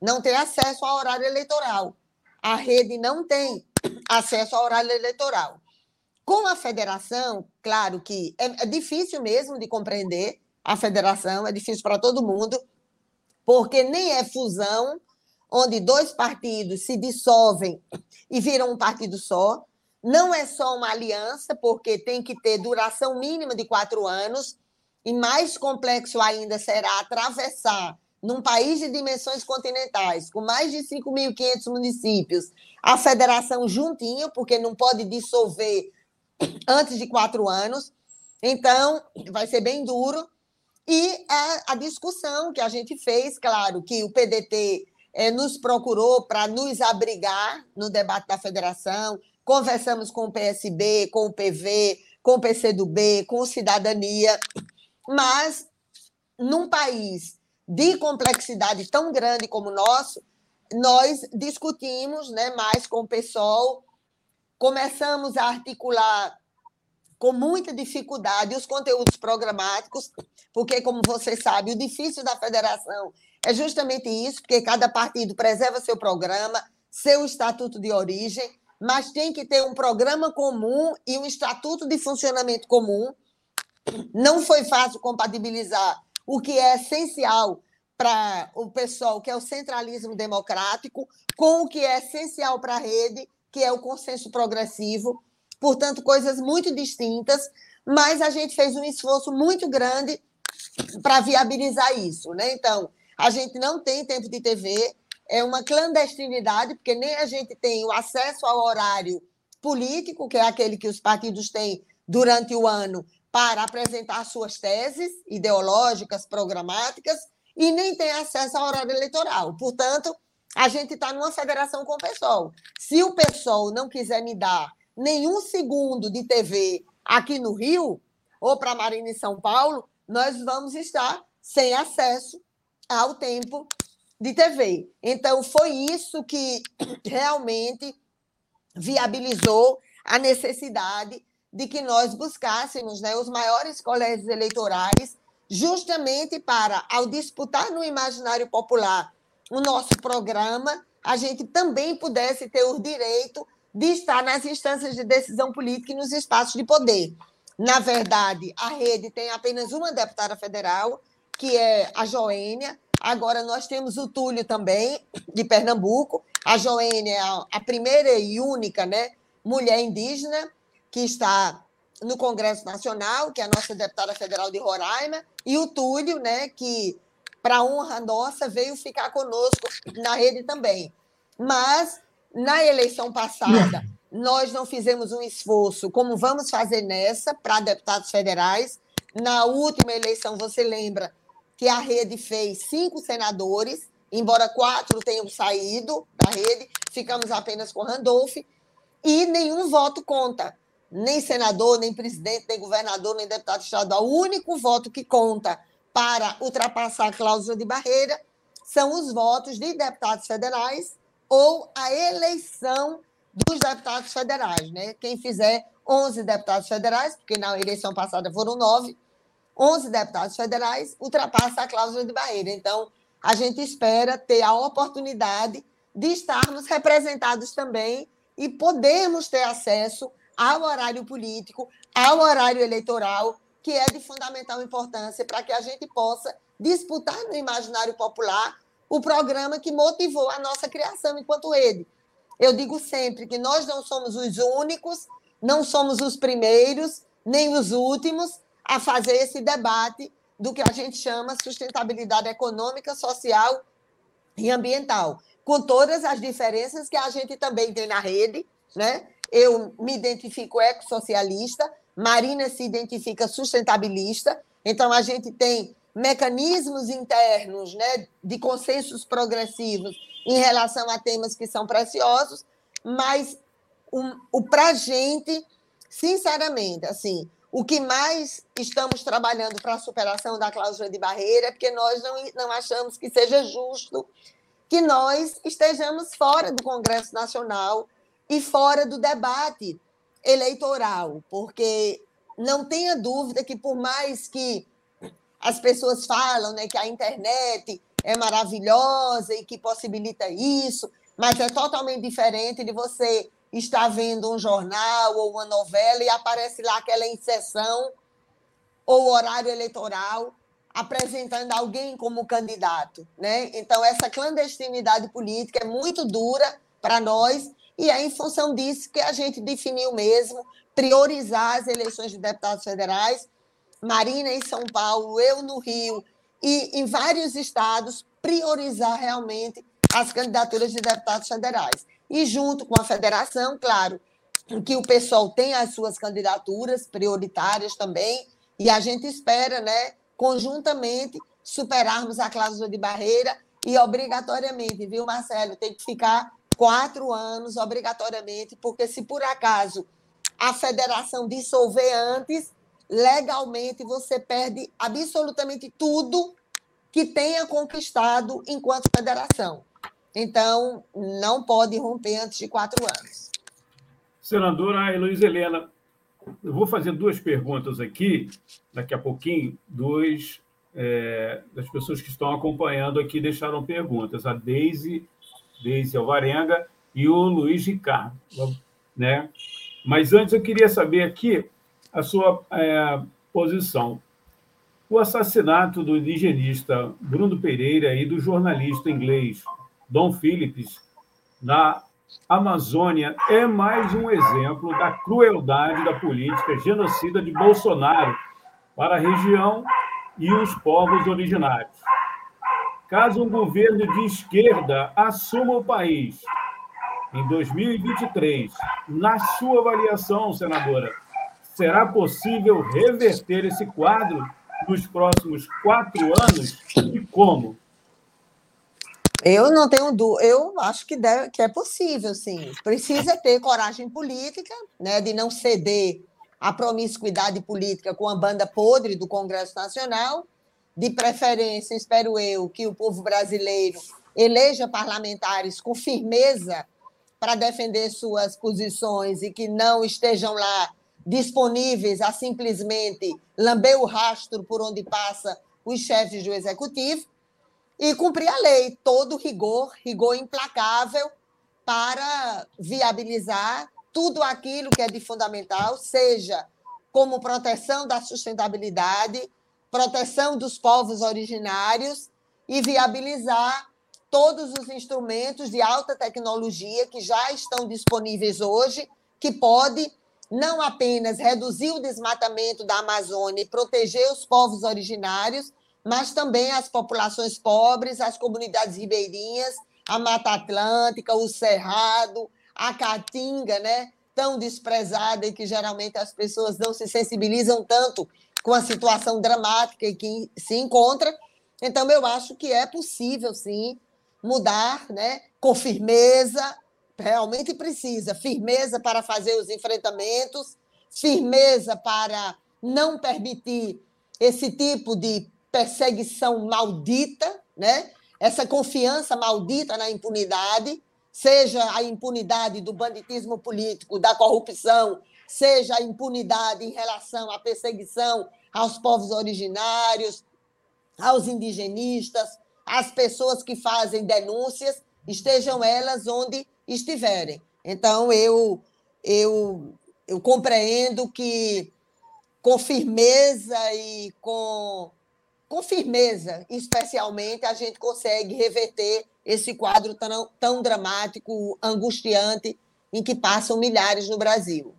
não tem acesso ao horário eleitoral. A rede não tem acesso ao horário eleitoral. Com a federação, claro que é, é difícil mesmo de compreender a federação, é difícil para todo mundo, porque nem é fusão, onde dois partidos se dissolvem e viram um partido só. Não é só uma aliança, porque tem que ter duração mínima de quatro anos, e mais complexo ainda será atravessar num país de dimensões continentais, com mais de 5.500 municípios, a federação juntinha, porque não pode dissolver antes de quatro anos. Então, vai ser bem duro. E a, a discussão que a gente fez, claro, que o PDT é, nos procurou para nos abrigar no debate da federação, conversamos com o PSB, com o PV, com o PCdoB, com o Cidadania, mas num país de complexidade tão grande como o nosso, nós discutimos né, mais com o pessoal, começamos a articular com muita dificuldade os conteúdos programáticos, porque, como você sabe, o difícil da federação é justamente isso, porque cada partido preserva seu programa, seu estatuto de origem, mas tem que ter um programa comum e um estatuto de funcionamento comum. Não foi fácil compatibilizar o que é essencial para o pessoal, que é o centralismo democrático, com o que é essencial para a rede, que é o consenso progressivo. Portanto, coisas muito distintas, mas a gente fez um esforço muito grande para viabilizar isso. Né? Então, a gente não tem tempo de TV, é uma clandestinidade, porque nem a gente tem o acesso ao horário político, que é aquele que os partidos têm durante o ano para apresentar suas teses ideológicas, programáticas, e nem tem acesso ao horário eleitoral. Portanto, a gente está numa federação com o PSOL. Se o PSOL não quiser me dar nenhum segundo de TV aqui no Rio, ou para Marina em São Paulo, nós vamos estar sem acesso ao tempo de TV. Então, foi isso que realmente viabilizou a necessidade de que nós buscássemos né, os maiores colégios eleitorais, justamente para, ao disputar no imaginário popular o nosso programa, a gente também pudesse ter o direito de estar nas instâncias de decisão política e nos espaços de poder. Na verdade, a rede tem apenas uma deputada federal, que é a Joênia. Agora nós temos o Túlio também, de Pernambuco. A Joênia é a primeira e única né, mulher indígena que está no Congresso Nacional, que é a nossa deputada federal de Roraima, e o Túlio, né, que para honra nossa, veio ficar conosco na rede também. Mas, na eleição passada, nós não fizemos um esforço como vamos fazer nessa para deputados federais. Na última eleição, você lembra que a rede fez cinco senadores, embora quatro tenham saído da rede, ficamos apenas com Randolph, e nenhum voto conta. Nem senador, nem presidente, nem governador, nem deputado estadual. O único voto que conta para ultrapassar a cláusula de barreira são os votos de deputados federais ou a eleição dos deputados federais. Né? Quem fizer 11 deputados federais, porque na eleição passada foram nove, 11 deputados federais, ultrapassa a cláusula de barreira. Então, a gente espera ter a oportunidade de estarmos representados também e podermos ter acesso ao horário político, ao horário eleitoral, que é de fundamental importância para que a gente possa disputar no imaginário popular o programa que motivou a nossa criação enquanto rede. Eu digo sempre que nós não somos os únicos, não somos os primeiros, nem os últimos a fazer esse debate do que a gente chama sustentabilidade econômica, social e ambiental, com todas as diferenças que a gente também tem na rede, né? Eu me identifico ecossocialista, Marina se identifica sustentabilista, então a gente tem mecanismos internos, né, de consensos progressivos em relação a temas que são preciosos, mas o, o para a gente, sinceramente, assim, o que mais estamos trabalhando para a superação da cláusula de barreira é porque nós não, não achamos que seja justo que nós estejamos fora do Congresso Nacional e fora do debate eleitoral, porque não tenha dúvida que, por mais que as pessoas falam né, que a internet é maravilhosa e que possibilita isso, mas é totalmente diferente de você está vendo um jornal ou uma novela e aparece lá aquela inserção ou horário eleitoral apresentando alguém como candidato, né? Então essa clandestinidade política é muito dura para nós e é em função disso que a gente definiu mesmo priorizar as eleições de deputados federais, Marina em São Paulo, eu no Rio e em vários estados priorizar realmente as candidaturas de deputados federais. E junto com a federação, claro, que o pessoal tem as suas candidaturas prioritárias também, e a gente espera, né, conjuntamente, superarmos a cláusula de barreira e obrigatoriamente, viu, Marcelo, tem que ficar quatro anos obrigatoriamente, porque se por acaso a federação dissolver antes, legalmente você perde absolutamente tudo que tenha conquistado enquanto federação. Então, não pode romper antes de quatro anos. Senadora Heloísa Helena, eu vou fazer duas perguntas aqui, daqui a pouquinho. Dois é, das pessoas que estão acompanhando aqui deixaram perguntas. A Deise, Deise Alvarenga e o Luiz Ricardo. Né? Mas antes eu queria saber aqui a sua é, posição. O assassinato do indigenista Bruno Pereira e do jornalista inglês Dom Phillips, na Amazônia, é mais um exemplo da crueldade da política genocida de Bolsonaro para a região e os povos originários. Caso um governo de esquerda assuma o país em 2023, na sua avaliação, senadora, será possível reverter esse quadro nos próximos quatro anos e como? Eu não tenho dúvida, eu acho que, deve, que é possível, sim. Precisa ter coragem política, né, de não ceder à promiscuidade política com a banda podre do Congresso Nacional. De preferência, espero eu, que o povo brasileiro eleja parlamentares com firmeza para defender suas posições e que não estejam lá disponíveis a simplesmente lamber o rastro por onde passa os chefes do executivo e cumprir a lei, todo rigor, rigor implacável para viabilizar tudo aquilo que é de fundamental, seja como proteção da sustentabilidade, proteção dos povos originários e viabilizar todos os instrumentos de alta tecnologia que já estão disponíveis hoje, que pode não apenas reduzir o desmatamento da Amazônia e proteger os povos originários, mas também as populações pobres, as comunidades ribeirinhas, a Mata Atlântica, o Cerrado, a Caatinga, né? tão desprezada e que geralmente as pessoas não se sensibilizam tanto com a situação dramática em que se encontra. Então, eu acho que é possível, sim, mudar né, com firmeza, realmente precisa, firmeza para fazer os enfrentamentos, firmeza para não permitir esse tipo de perseguição maldita, né? essa confiança maldita na impunidade, seja a impunidade do banditismo político, da corrupção, seja a impunidade em relação à perseguição aos povos originários, aos indigenistas, às pessoas que fazem denúncias, estejam elas onde estiverem. Então, eu, eu, eu compreendo que com firmeza e com, com firmeza, especialmente, a gente consegue reverter esse quadro tão, tão dramático, angustiante, em que passam milhares no Brasil.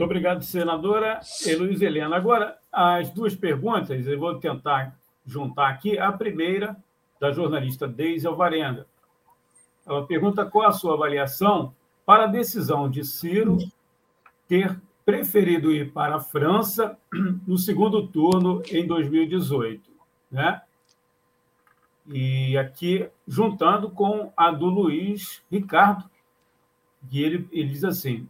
Muito obrigado, senadora Heloísa Helena. Agora, as duas perguntas, eu vou tentar juntar aqui. A primeira, da jornalista Deise Alvarenga. Ela pergunta qual a sua avaliação para a decisão de Ciro ter preferido ir para a França no segundo turno em 2018. Né? E aqui, juntando com a do Luiz Ricardo, que ele, ele diz assim: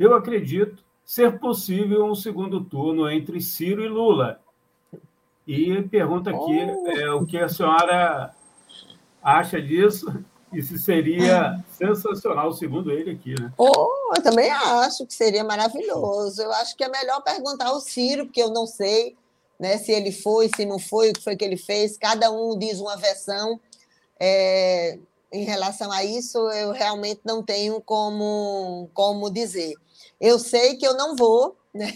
Eu acredito ser possível um segundo turno entre Ciro e Lula. E pergunta aqui oh. é, o que a senhora acha disso e se seria sensacional, segundo ele aqui, né? Oh, eu também acho que seria maravilhoso. Eu acho que é melhor perguntar ao Ciro, porque eu não sei né, se ele foi, se não foi, o que foi que ele fez. Cada um diz uma versão. É, em relação a isso, eu realmente não tenho como, como dizer. Eu sei que eu não vou, né?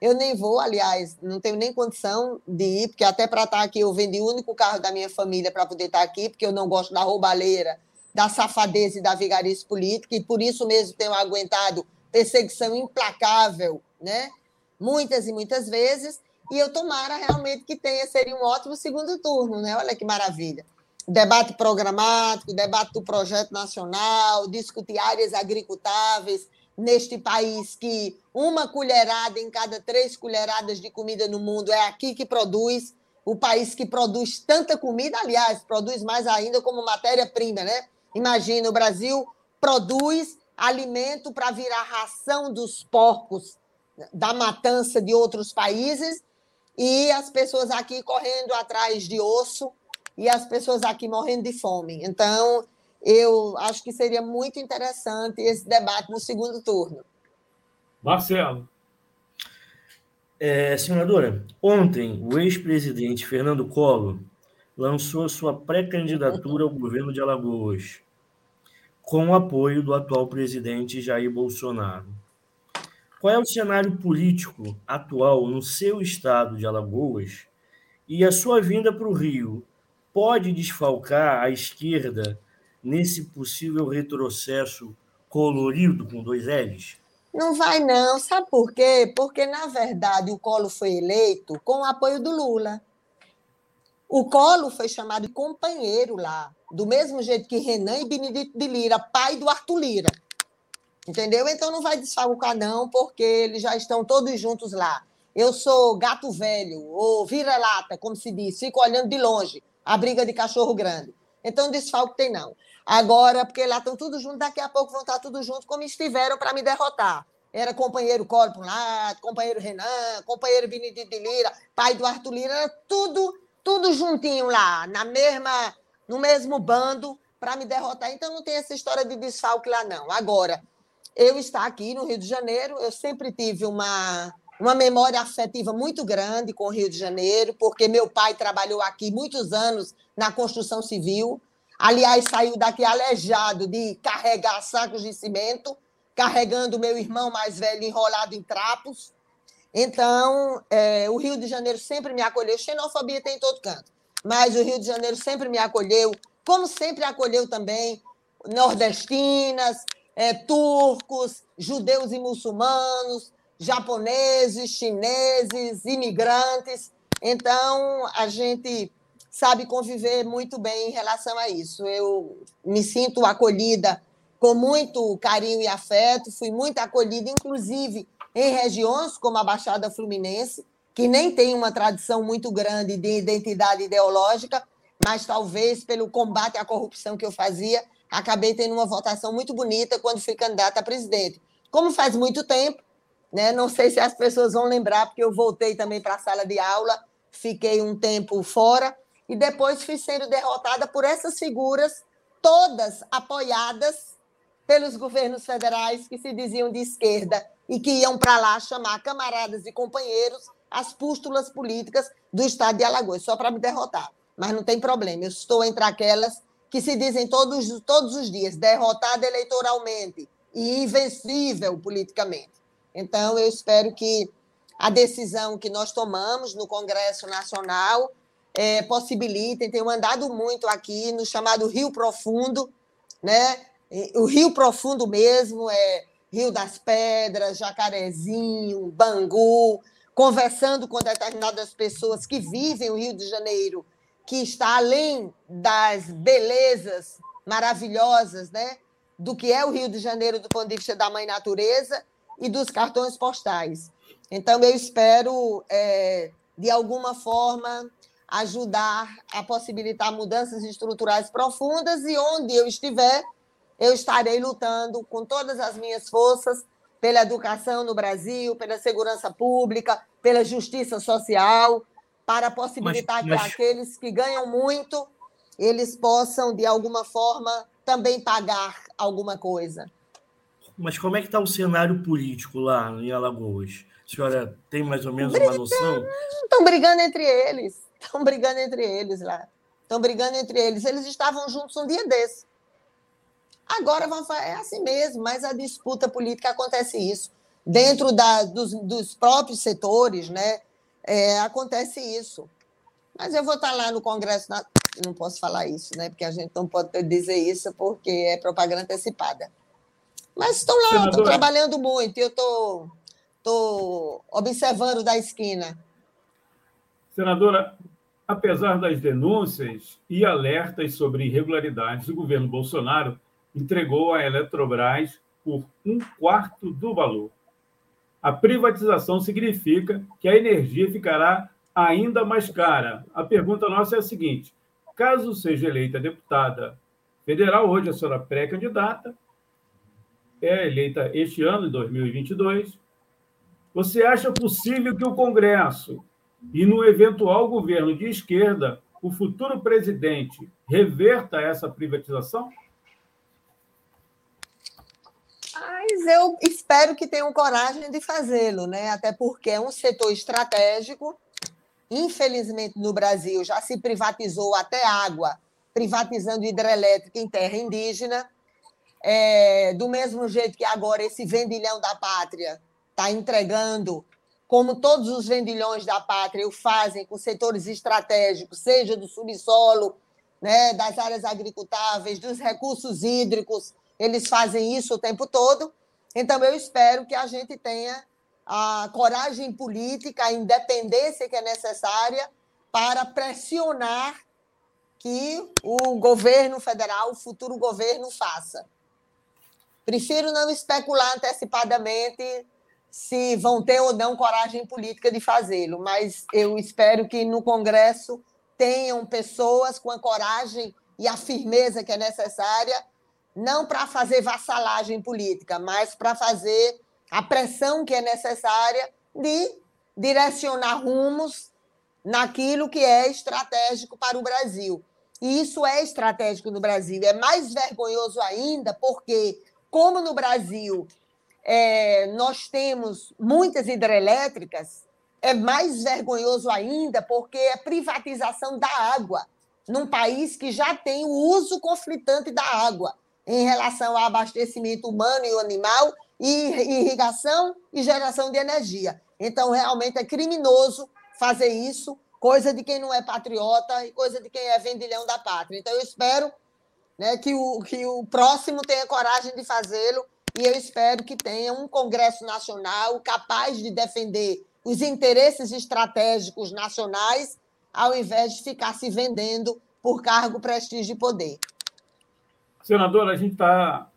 Eu nem vou, aliás, não tenho nem condição de ir, porque até para estar aqui eu vendi o único carro da minha família para poder estar aqui, porque eu não gosto da roubalheira, da safadeza e da vigarice política, e por isso mesmo tenho aguentado perseguição implacável, né? Muitas e muitas vezes, e eu tomara realmente que tenha, seria um ótimo segundo turno, né? Olha que maravilha. Debate programático, debate do projeto nacional, discutir áreas agricultáveis, neste país que uma colherada em cada três colheradas de comida no mundo é aqui que produz, o país que produz tanta comida, aliás, produz mais ainda como matéria-prima, né? Imagina, o Brasil produz alimento para virar ração dos porcos da matança de outros países e as pessoas aqui correndo atrás de osso e as pessoas aqui morrendo de fome. Então, eu acho que seria muito interessante esse debate no segundo turno. Marcelo. É, senadora, ontem o ex-presidente Fernando Collor lançou sua pré-candidatura ao governo de Alagoas, com o apoio do atual presidente Jair Bolsonaro. Qual é o cenário político atual no seu estado de Alagoas e a sua vinda para o Rio pode desfalcar a esquerda nesse possível retrocesso colorido com dois L's? Não vai, não. Sabe por quê? Porque, na verdade, o Colo foi eleito com o apoio do Lula. O Colo foi chamado de companheiro lá, do mesmo jeito que Renan e Benedito de Lira, pai do Arthur Lira. Entendeu? Então não vai desfalcar, não, porque eles já estão todos juntos lá. Eu sou gato velho, ou vira-lata, como se diz, fico olhando de longe a briga de cachorro grande. Então, desfalque tem não. Agora, porque lá estão tudo junto, daqui a pouco vão estar tudo junto, como estiveram para me derrotar. Era companheiro um lado, companheiro Renan, companheiro Benedito de Lira, pai do Arthur Lira, era tudo, tudo juntinho lá, na mesma, no mesmo bando para me derrotar. Então não tem essa história de desfalque lá, não. Agora, eu estar aqui no Rio de Janeiro, eu sempre tive uma, uma memória afetiva muito grande com o Rio de Janeiro, porque meu pai trabalhou aqui muitos anos na construção civil. Aliás, saiu daqui aleijado de carregar sacos de cimento, carregando meu irmão mais velho enrolado em trapos. Então, é, o Rio de Janeiro sempre me acolheu. Xenofobia tem em todo canto, mas o Rio de Janeiro sempre me acolheu, como sempre acolheu também nordestinas, é, turcos, judeus e muçulmanos, japoneses, chineses, imigrantes. Então, a gente sabe conviver muito bem em relação a isso. Eu me sinto acolhida com muito carinho e afeto, fui muito acolhida, inclusive em regiões como a Baixada Fluminense, que nem tem uma tradição muito grande de identidade ideológica, mas talvez pelo combate à corrupção que eu fazia, acabei tendo uma votação muito bonita quando fui candidata a presidente. Como faz muito tempo, né? Não sei se as pessoas vão lembrar, porque eu voltei também para a sala de aula, fiquei um tempo fora e depois fui sendo derrotada por essas figuras, todas apoiadas pelos governos federais que se diziam de esquerda e que iam para lá chamar camaradas e companheiros as pústulas políticas do estado de Alagoas, só para me derrotar. Mas não tem problema, eu estou entre aquelas que se dizem todos, todos os dias derrotada eleitoralmente e invencível politicamente. Então, eu espero que a decisão que nós tomamos no Congresso Nacional é, possibilitem, tenho andado muito aqui no chamado Rio Profundo, né? o Rio Profundo mesmo, é Rio das Pedras, Jacarezinho, Bangu, conversando com determinadas pessoas que vivem o Rio de Janeiro, que está além das belezas maravilhosas, né? Do que é o Rio de Janeiro do ponto de vista da mãe natureza e dos cartões postais. Então, eu espero, é, de alguma forma, ajudar a possibilitar mudanças estruturais profundas e onde eu estiver, eu estarei lutando com todas as minhas forças pela educação no Brasil, pela segurança pública, pela justiça social, para possibilitar mas, mas... que aqueles que ganham muito, eles possam, de alguma forma, também pagar alguma coisa. Mas como é que está o cenário político lá em Alagoas? A senhora tem mais ou menos uma noção? Estão brigando entre eles. Estão brigando entre eles lá. Estão brigando entre eles. Eles estavam juntos um dia desse. Agora vão é assim mesmo, mas a disputa política acontece isso. Dentro da, dos, dos próprios setores, né? É, acontece isso. Mas eu vou estar lá no Congresso. Na... Não posso falar isso, né? Porque a gente não pode dizer isso, porque é propaganda antecipada. Mas estão lá, estão trabalhando muito, eu estou tô, tô observando da esquina. Senadora, apesar das denúncias e alertas sobre irregularidades, o governo Bolsonaro entregou a Eletrobras por um quarto do valor. A privatização significa que a energia ficará ainda mais cara. A pergunta nossa é a seguinte: caso seja eleita deputada federal, hoje a senhora pré-candidata, é eleita este ano, em 2022. Você acha possível que o Congresso e no eventual governo de esquerda, o futuro presidente reverta essa privatização? Mas eu espero que tenham coragem de fazê-lo, né? Até porque é um setor estratégico. Infelizmente, no Brasil já se privatizou até água, privatizando hidrelétrica em terra indígena. É, do mesmo jeito que agora esse vendilhão da pátria está entregando, como todos os vendilhões da pátria o fazem com setores estratégicos, seja do subsolo, né, das áreas agricultáveis, dos recursos hídricos, eles fazem isso o tempo todo. Então, eu espero que a gente tenha a coragem política, a independência que é necessária para pressionar que o governo federal, o futuro governo, faça. Prefiro não especular antecipadamente se vão ter ou não coragem política de fazê-lo, mas eu espero que no Congresso tenham pessoas com a coragem e a firmeza que é necessária, não para fazer vassalagem política, mas para fazer a pressão que é necessária de direcionar rumos naquilo que é estratégico para o Brasil. E isso é estratégico no Brasil. É mais vergonhoso ainda porque como no Brasil é, nós temos muitas hidrelétricas, é mais vergonhoso ainda porque é privatização da água, num país que já tem o uso conflitante da água em relação ao abastecimento humano e animal, e irrigação e geração de energia. Então, realmente é criminoso fazer isso, coisa de quem não é patriota e coisa de quem é vendilhão da pátria. Então, eu espero né, que, o, que o próximo tenha coragem de fazê-lo e eu espero que tenha um Congresso Nacional capaz de defender os interesses estratégicos nacionais, ao invés de ficar se vendendo por cargo, prestígio e poder. Senadora, a gente está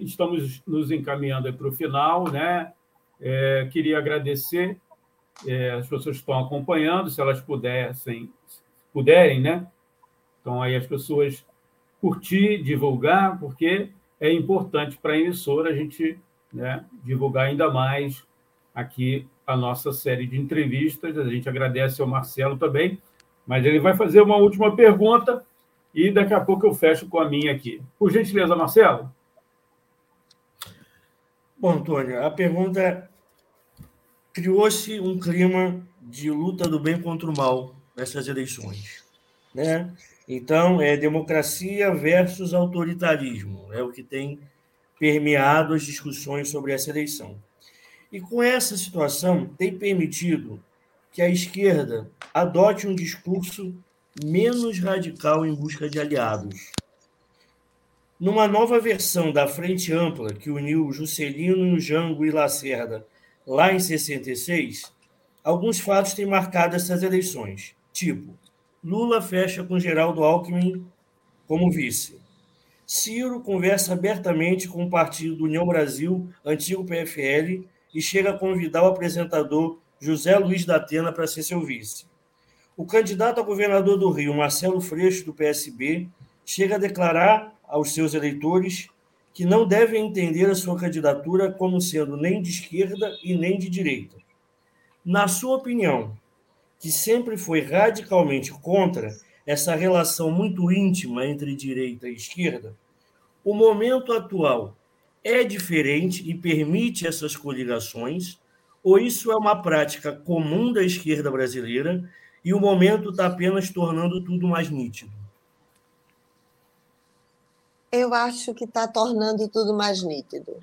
estamos nos encaminhando para o final, né? É, queria agradecer é, as pessoas que estão acompanhando, se elas pudessem, puderem, né? Então aí as pessoas curtir, divulgar, porque é importante para a emissora a gente né, divulgar ainda mais aqui a nossa série de entrevistas. A gente agradece ao Marcelo também, mas ele vai fazer uma última pergunta e daqui a pouco eu fecho com a minha aqui. Por gentileza, Marcelo. Bom, Antônio, a pergunta é: criou-se um clima de luta do bem contra o mal nessas eleições, né? Então, é democracia versus autoritarismo, é o que tem permeado as discussões sobre essa eleição. E com essa situação, tem permitido que a esquerda adote um discurso menos radical em busca de aliados. Numa nova versão da Frente Ampla, que uniu Juscelino, Jango e Lacerda lá em 66, alguns fatos têm marcado essas eleições, tipo Lula fecha com Geraldo Alckmin como vice. Ciro conversa abertamente com o partido União Brasil, antigo PFL, e chega a convidar o apresentador José Luiz da Atena para ser seu vice. O candidato a governador do Rio, Marcelo Freixo, do PSB, chega a declarar aos seus eleitores que não devem entender a sua candidatura como sendo nem de esquerda e nem de direita. Na sua opinião, que sempre foi radicalmente contra essa relação muito íntima entre direita e esquerda, o momento atual é diferente e permite essas coligações, ou isso é uma prática comum da esquerda brasileira e o momento está apenas tornando tudo mais nítido? Eu acho que está tornando tudo mais nítido.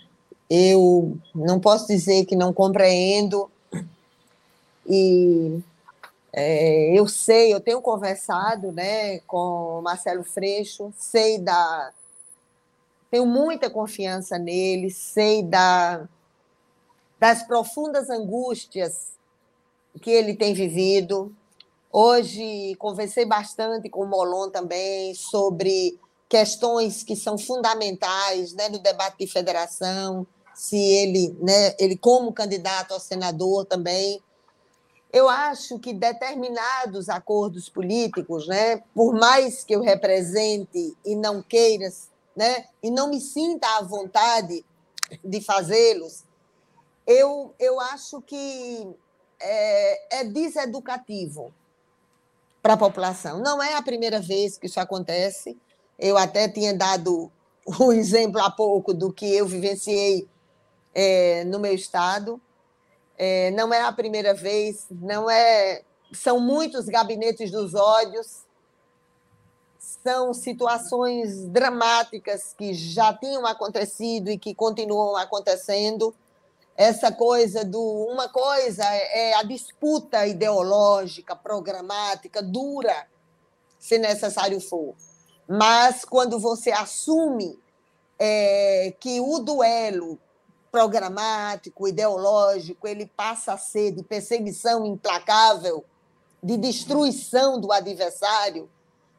Eu não posso dizer que não compreendo e é, eu sei, eu tenho conversado né, com Marcelo Freixo, sei da. Tenho muita confiança nele, sei da, das profundas angústias que ele tem vivido. Hoje conversei bastante com o Molon também sobre questões que são fundamentais né, no debate de federação, se ele, né, ele como candidato a senador também, eu acho que determinados acordos políticos, né, por mais que eu represente e não queira, né, e não me sinta à vontade de fazê-los, eu, eu acho que é, é deseducativo para a população. Não é a primeira vez que isso acontece. Eu até tinha dado o exemplo há pouco do que eu vivenciei é, no meu estado. É, não é a primeira vez, não é. São muitos gabinetes dos ódios, são situações dramáticas que já tinham acontecido e que continuam acontecendo. Essa coisa do. Uma coisa é a disputa ideológica, programática, dura, se necessário for. Mas quando você assume é, que o duelo programático, ideológico, ele passa a ser de perseguição implacável, de destruição do adversário,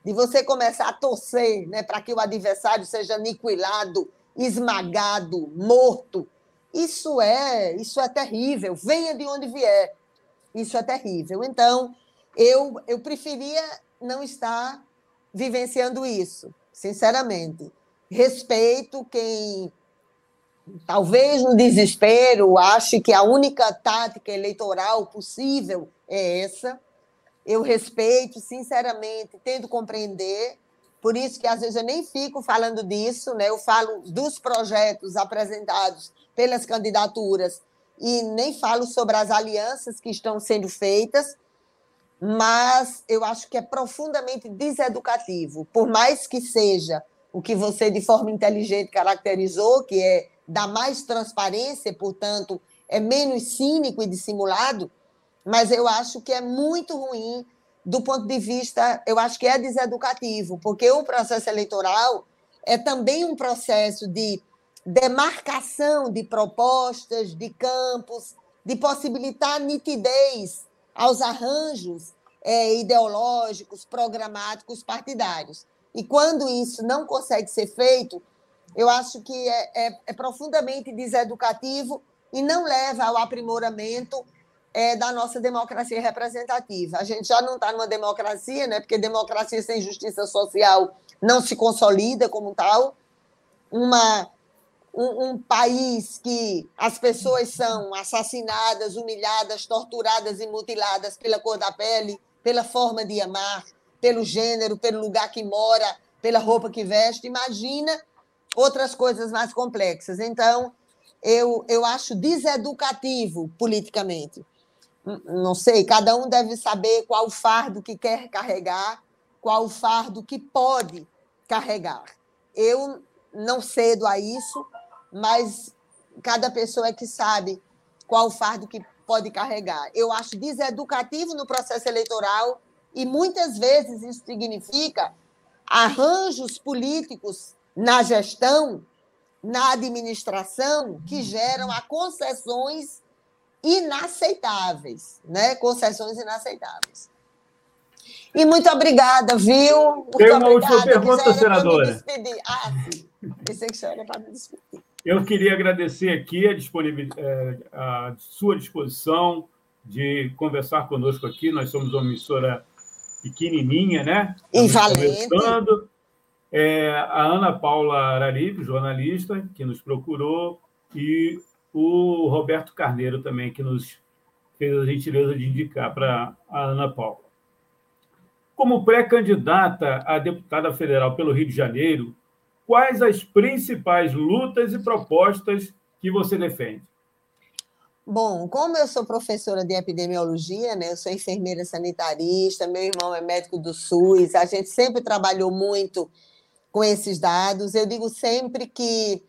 de você começar a torcer né, para que o adversário seja aniquilado, esmagado, morto. Isso é, isso é terrível, venha de onde vier. Isso é terrível. Então, eu, eu preferia não estar vivenciando isso, sinceramente. Respeito quem talvez no desespero, ache que a única tática eleitoral possível é essa. Eu respeito, sinceramente, tento compreender, por isso que às vezes eu nem fico falando disso, né? eu falo dos projetos apresentados pelas candidaturas e nem falo sobre as alianças que estão sendo feitas, mas eu acho que é profundamente deseducativo, por mais que seja o que você, de forma inteligente, caracterizou, que é dá mais transparência, portanto, é menos cínico e dissimulado, mas eu acho que é muito ruim do ponto de vista, eu acho que é deseducativo, porque o processo eleitoral é também um processo de demarcação de propostas, de campos, de possibilitar nitidez aos arranjos é, ideológicos, programáticos, partidários. E quando isso não consegue ser feito, eu acho que é, é, é profundamente deseducativo e não leva ao aprimoramento é, da nossa democracia representativa. A gente já não está numa democracia, né? porque democracia sem justiça social não se consolida como tal. Uma, um, um país que as pessoas são assassinadas, humilhadas, torturadas e mutiladas pela cor da pele, pela forma de amar, pelo gênero, pelo lugar que mora, pela roupa que veste. Imagina outras coisas mais complexas. Então, eu, eu acho deseducativo politicamente. Não sei, cada um deve saber qual fardo que quer carregar, qual fardo que pode carregar. Eu não cedo a isso, mas cada pessoa é que sabe qual fardo que pode carregar. Eu acho deseducativo no processo eleitoral e muitas vezes isso significa arranjos políticos na gestão, na administração, que geram a concessões inaceitáveis, né? Concessões inaceitáveis. E muito obrigada, viu? Muito Tem uma última pergunta, senadora. Ah, sim. Pensei que era para me despedir. Eu queria agradecer aqui a, é, a sua disposição de conversar conosco aqui. Nós somos uma emissora pequenininha, né? E valente. É, a Ana Paula Araribe, jornalista, que nos procurou, e o Roberto Carneiro também, que nos fez a gentileza de indicar para a Ana Paula. Como pré-candidata a deputada federal pelo Rio de Janeiro, quais as principais lutas e propostas que você defende? Bom, como eu sou professora de epidemiologia, né, eu sou enfermeira sanitarista, meu irmão é médico do SUS, a gente sempre trabalhou muito com esses dados. Eu digo sempre que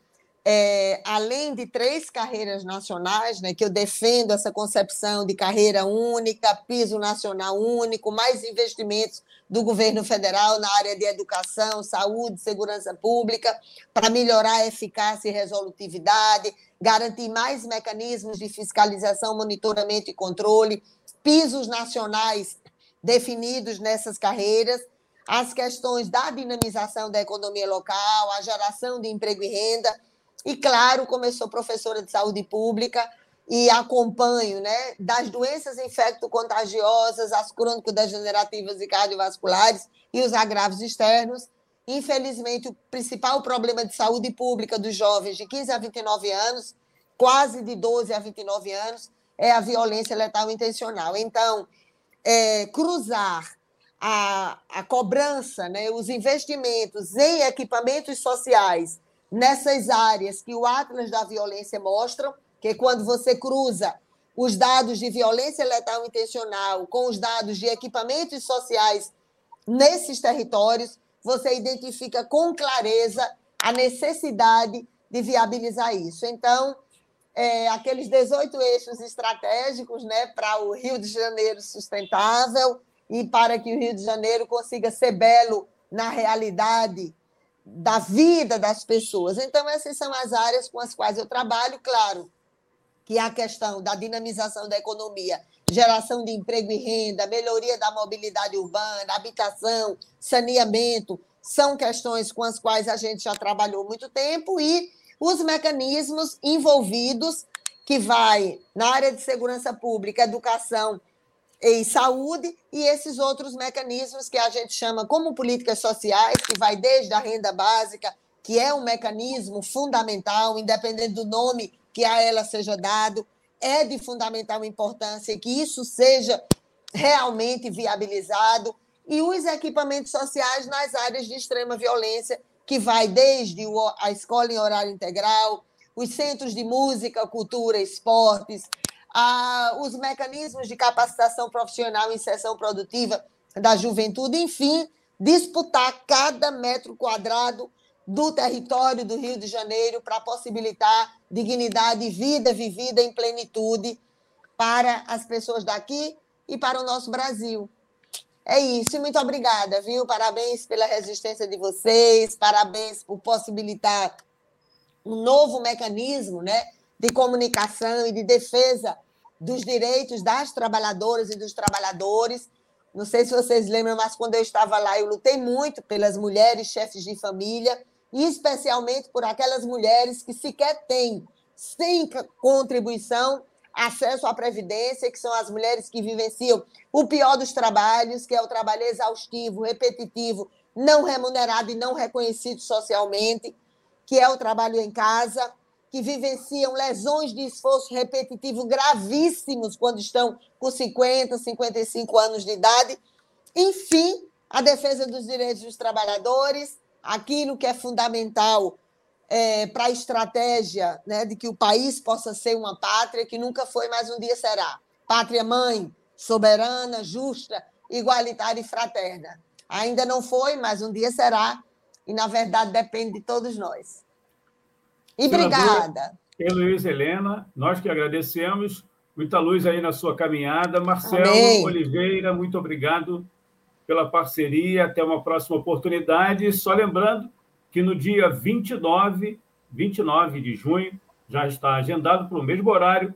é, além de três carreiras nacionais, né, que eu defendo essa concepção de carreira única, piso nacional único, mais investimentos do governo federal na área de educação, saúde, segurança pública, para melhorar a eficácia e resolutividade, garantir mais mecanismos de fiscalização, monitoramento e controle, pisos nacionais definidos nessas carreiras, as questões da dinamização da economia local, a geração de emprego e renda e, claro, como eu sou professora de saúde pública e acompanho né, das doenças infecto-contagiosas, as crônico-degenerativas e cardiovasculares e os agravos externos, infelizmente, o principal problema de saúde pública dos jovens de 15 a 29 anos, quase de 12 a 29 anos, é a violência letal intencional. Então, é, cruzar a, a cobrança, né, os investimentos em equipamentos sociais nessas áreas que o Atlas da Violência mostra, que quando você cruza os dados de violência letal intencional com os dados de equipamentos sociais nesses territórios, você identifica com clareza a necessidade de viabilizar isso. Então, é, aqueles 18 eixos estratégicos né, para o Rio de Janeiro sustentável e para que o Rio de Janeiro consiga ser belo na realidade da vida das pessoas. Então, essas são as áreas com as quais eu trabalho, claro, que é a questão da dinamização da economia, geração de emprego e renda, melhoria da mobilidade urbana, habitação, saneamento, são questões com as quais a gente já trabalhou muito tempo e os mecanismos envolvidos que vai na área de segurança pública, educação em saúde e esses outros mecanismos que a gente chama como políticas sociais, que vai desde a renda básica, que é um mecanismo fundamental, independente do nome que a ela seja dado, é de fundamental importância que isso seja realmente viabilizado. E os equipamentos sociais nas áreas de extrema violência, que vai desde a escola em horário integral, os centros de música, cultura, esportes, os mecanismos de capacitação profissional e inserção produtiva da juventude, enfim, disputar cada metro quadrado do território do Rio de Janeiro para possibilitar dignidade e vida vivida em plenitude para as pessoas daqui e para o nosso Brasil. É isso, muito obrigada, viu? Parabéns pela resistência de vocês, parabéns por possibilitar um novo mecanismo né, de comunicação e de defesa dos direitos das trabalhadoras e dos trabalhadores. Não sei se vocês lembram, mas quando eu estava lá, eu lutei muito pelas mulheres chefes de família, e especialmente por aquelas mulheres que sequer têm, sem contribuição, acesso à previdência, que são as mulheres que vivenciam o pior dos trabalhos, que é o trabalho exaustivo, repetitivo, não remunerado e não reconhecido socialmente, que é o trabalho em casa, que vivenciam lesões de esforço repetitivo gravíssimos quando estão com 50, 55 anos de idade. Enfim, a defesa dos direitos dos trabalhadores, aquilo que é fundamental é, para a estratégia né, de que o país possa ser uma pátria que nunca foi, mas um dia será. Pátria mãe, soberana, justa, igualitária e fraterna. Ainda não foi, mas um dia será, e na verdade depende de todos nós. E obrigada. Heloísa Helena, nós que agradecemos. Muita luz aí na sua caminhada. Marcelo Amém. Oliveira, muito obrigado pela parceria. Até uma próxima oportunidade. Só lembrando que no dia 29, 29 de junho, já está agendado para o mesmo horário,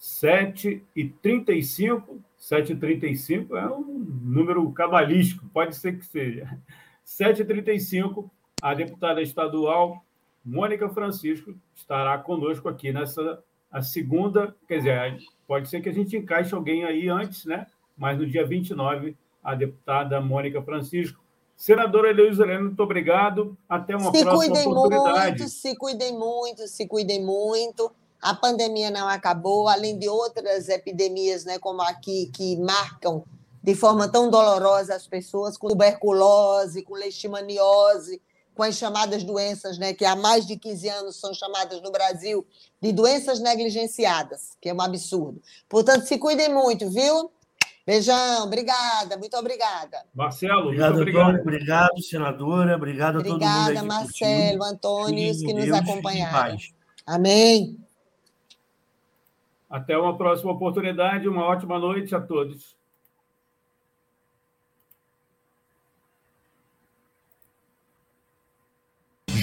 7h35. 7h35 é um número cabalístico, pode ser que seja. 7h35, a deputada estadual Mônica Francisco estará conosco aqui nessa a segunda, quer dizer, pode ser que a gente encaixe alguém aí antes, né? Mas no dia 29, a deputada Mônica Francisco. Senadora Eleusa Helena, muito obrigado. Até uma se próxima cuidem oportunidade. Muito, se cuidem muito, se cuidem muito. A pandemia não acabou, além de outras epidemias, né, como aqui, que marcam de forma tão dolorosa as pessoas, com tuberculose, com leishmaniose, com as chamadas doenças, né, que há mais de 15 anos são chamadas no Brasil de doenças negligenciadas, que é um absurdo. Portanto, se cuidem muito, viu? Beijão, obrigada, muito obrigada. Marcelo, obrigado, muito obrigado. Antônio, obrigado, senadora, obrigado a todo obrigada, mundo. Obrigada, Marcelo, Antônio, os que nos Deus, acompanharam. Amém. Até uma próxima oportunidade, uma ótima noite a todos.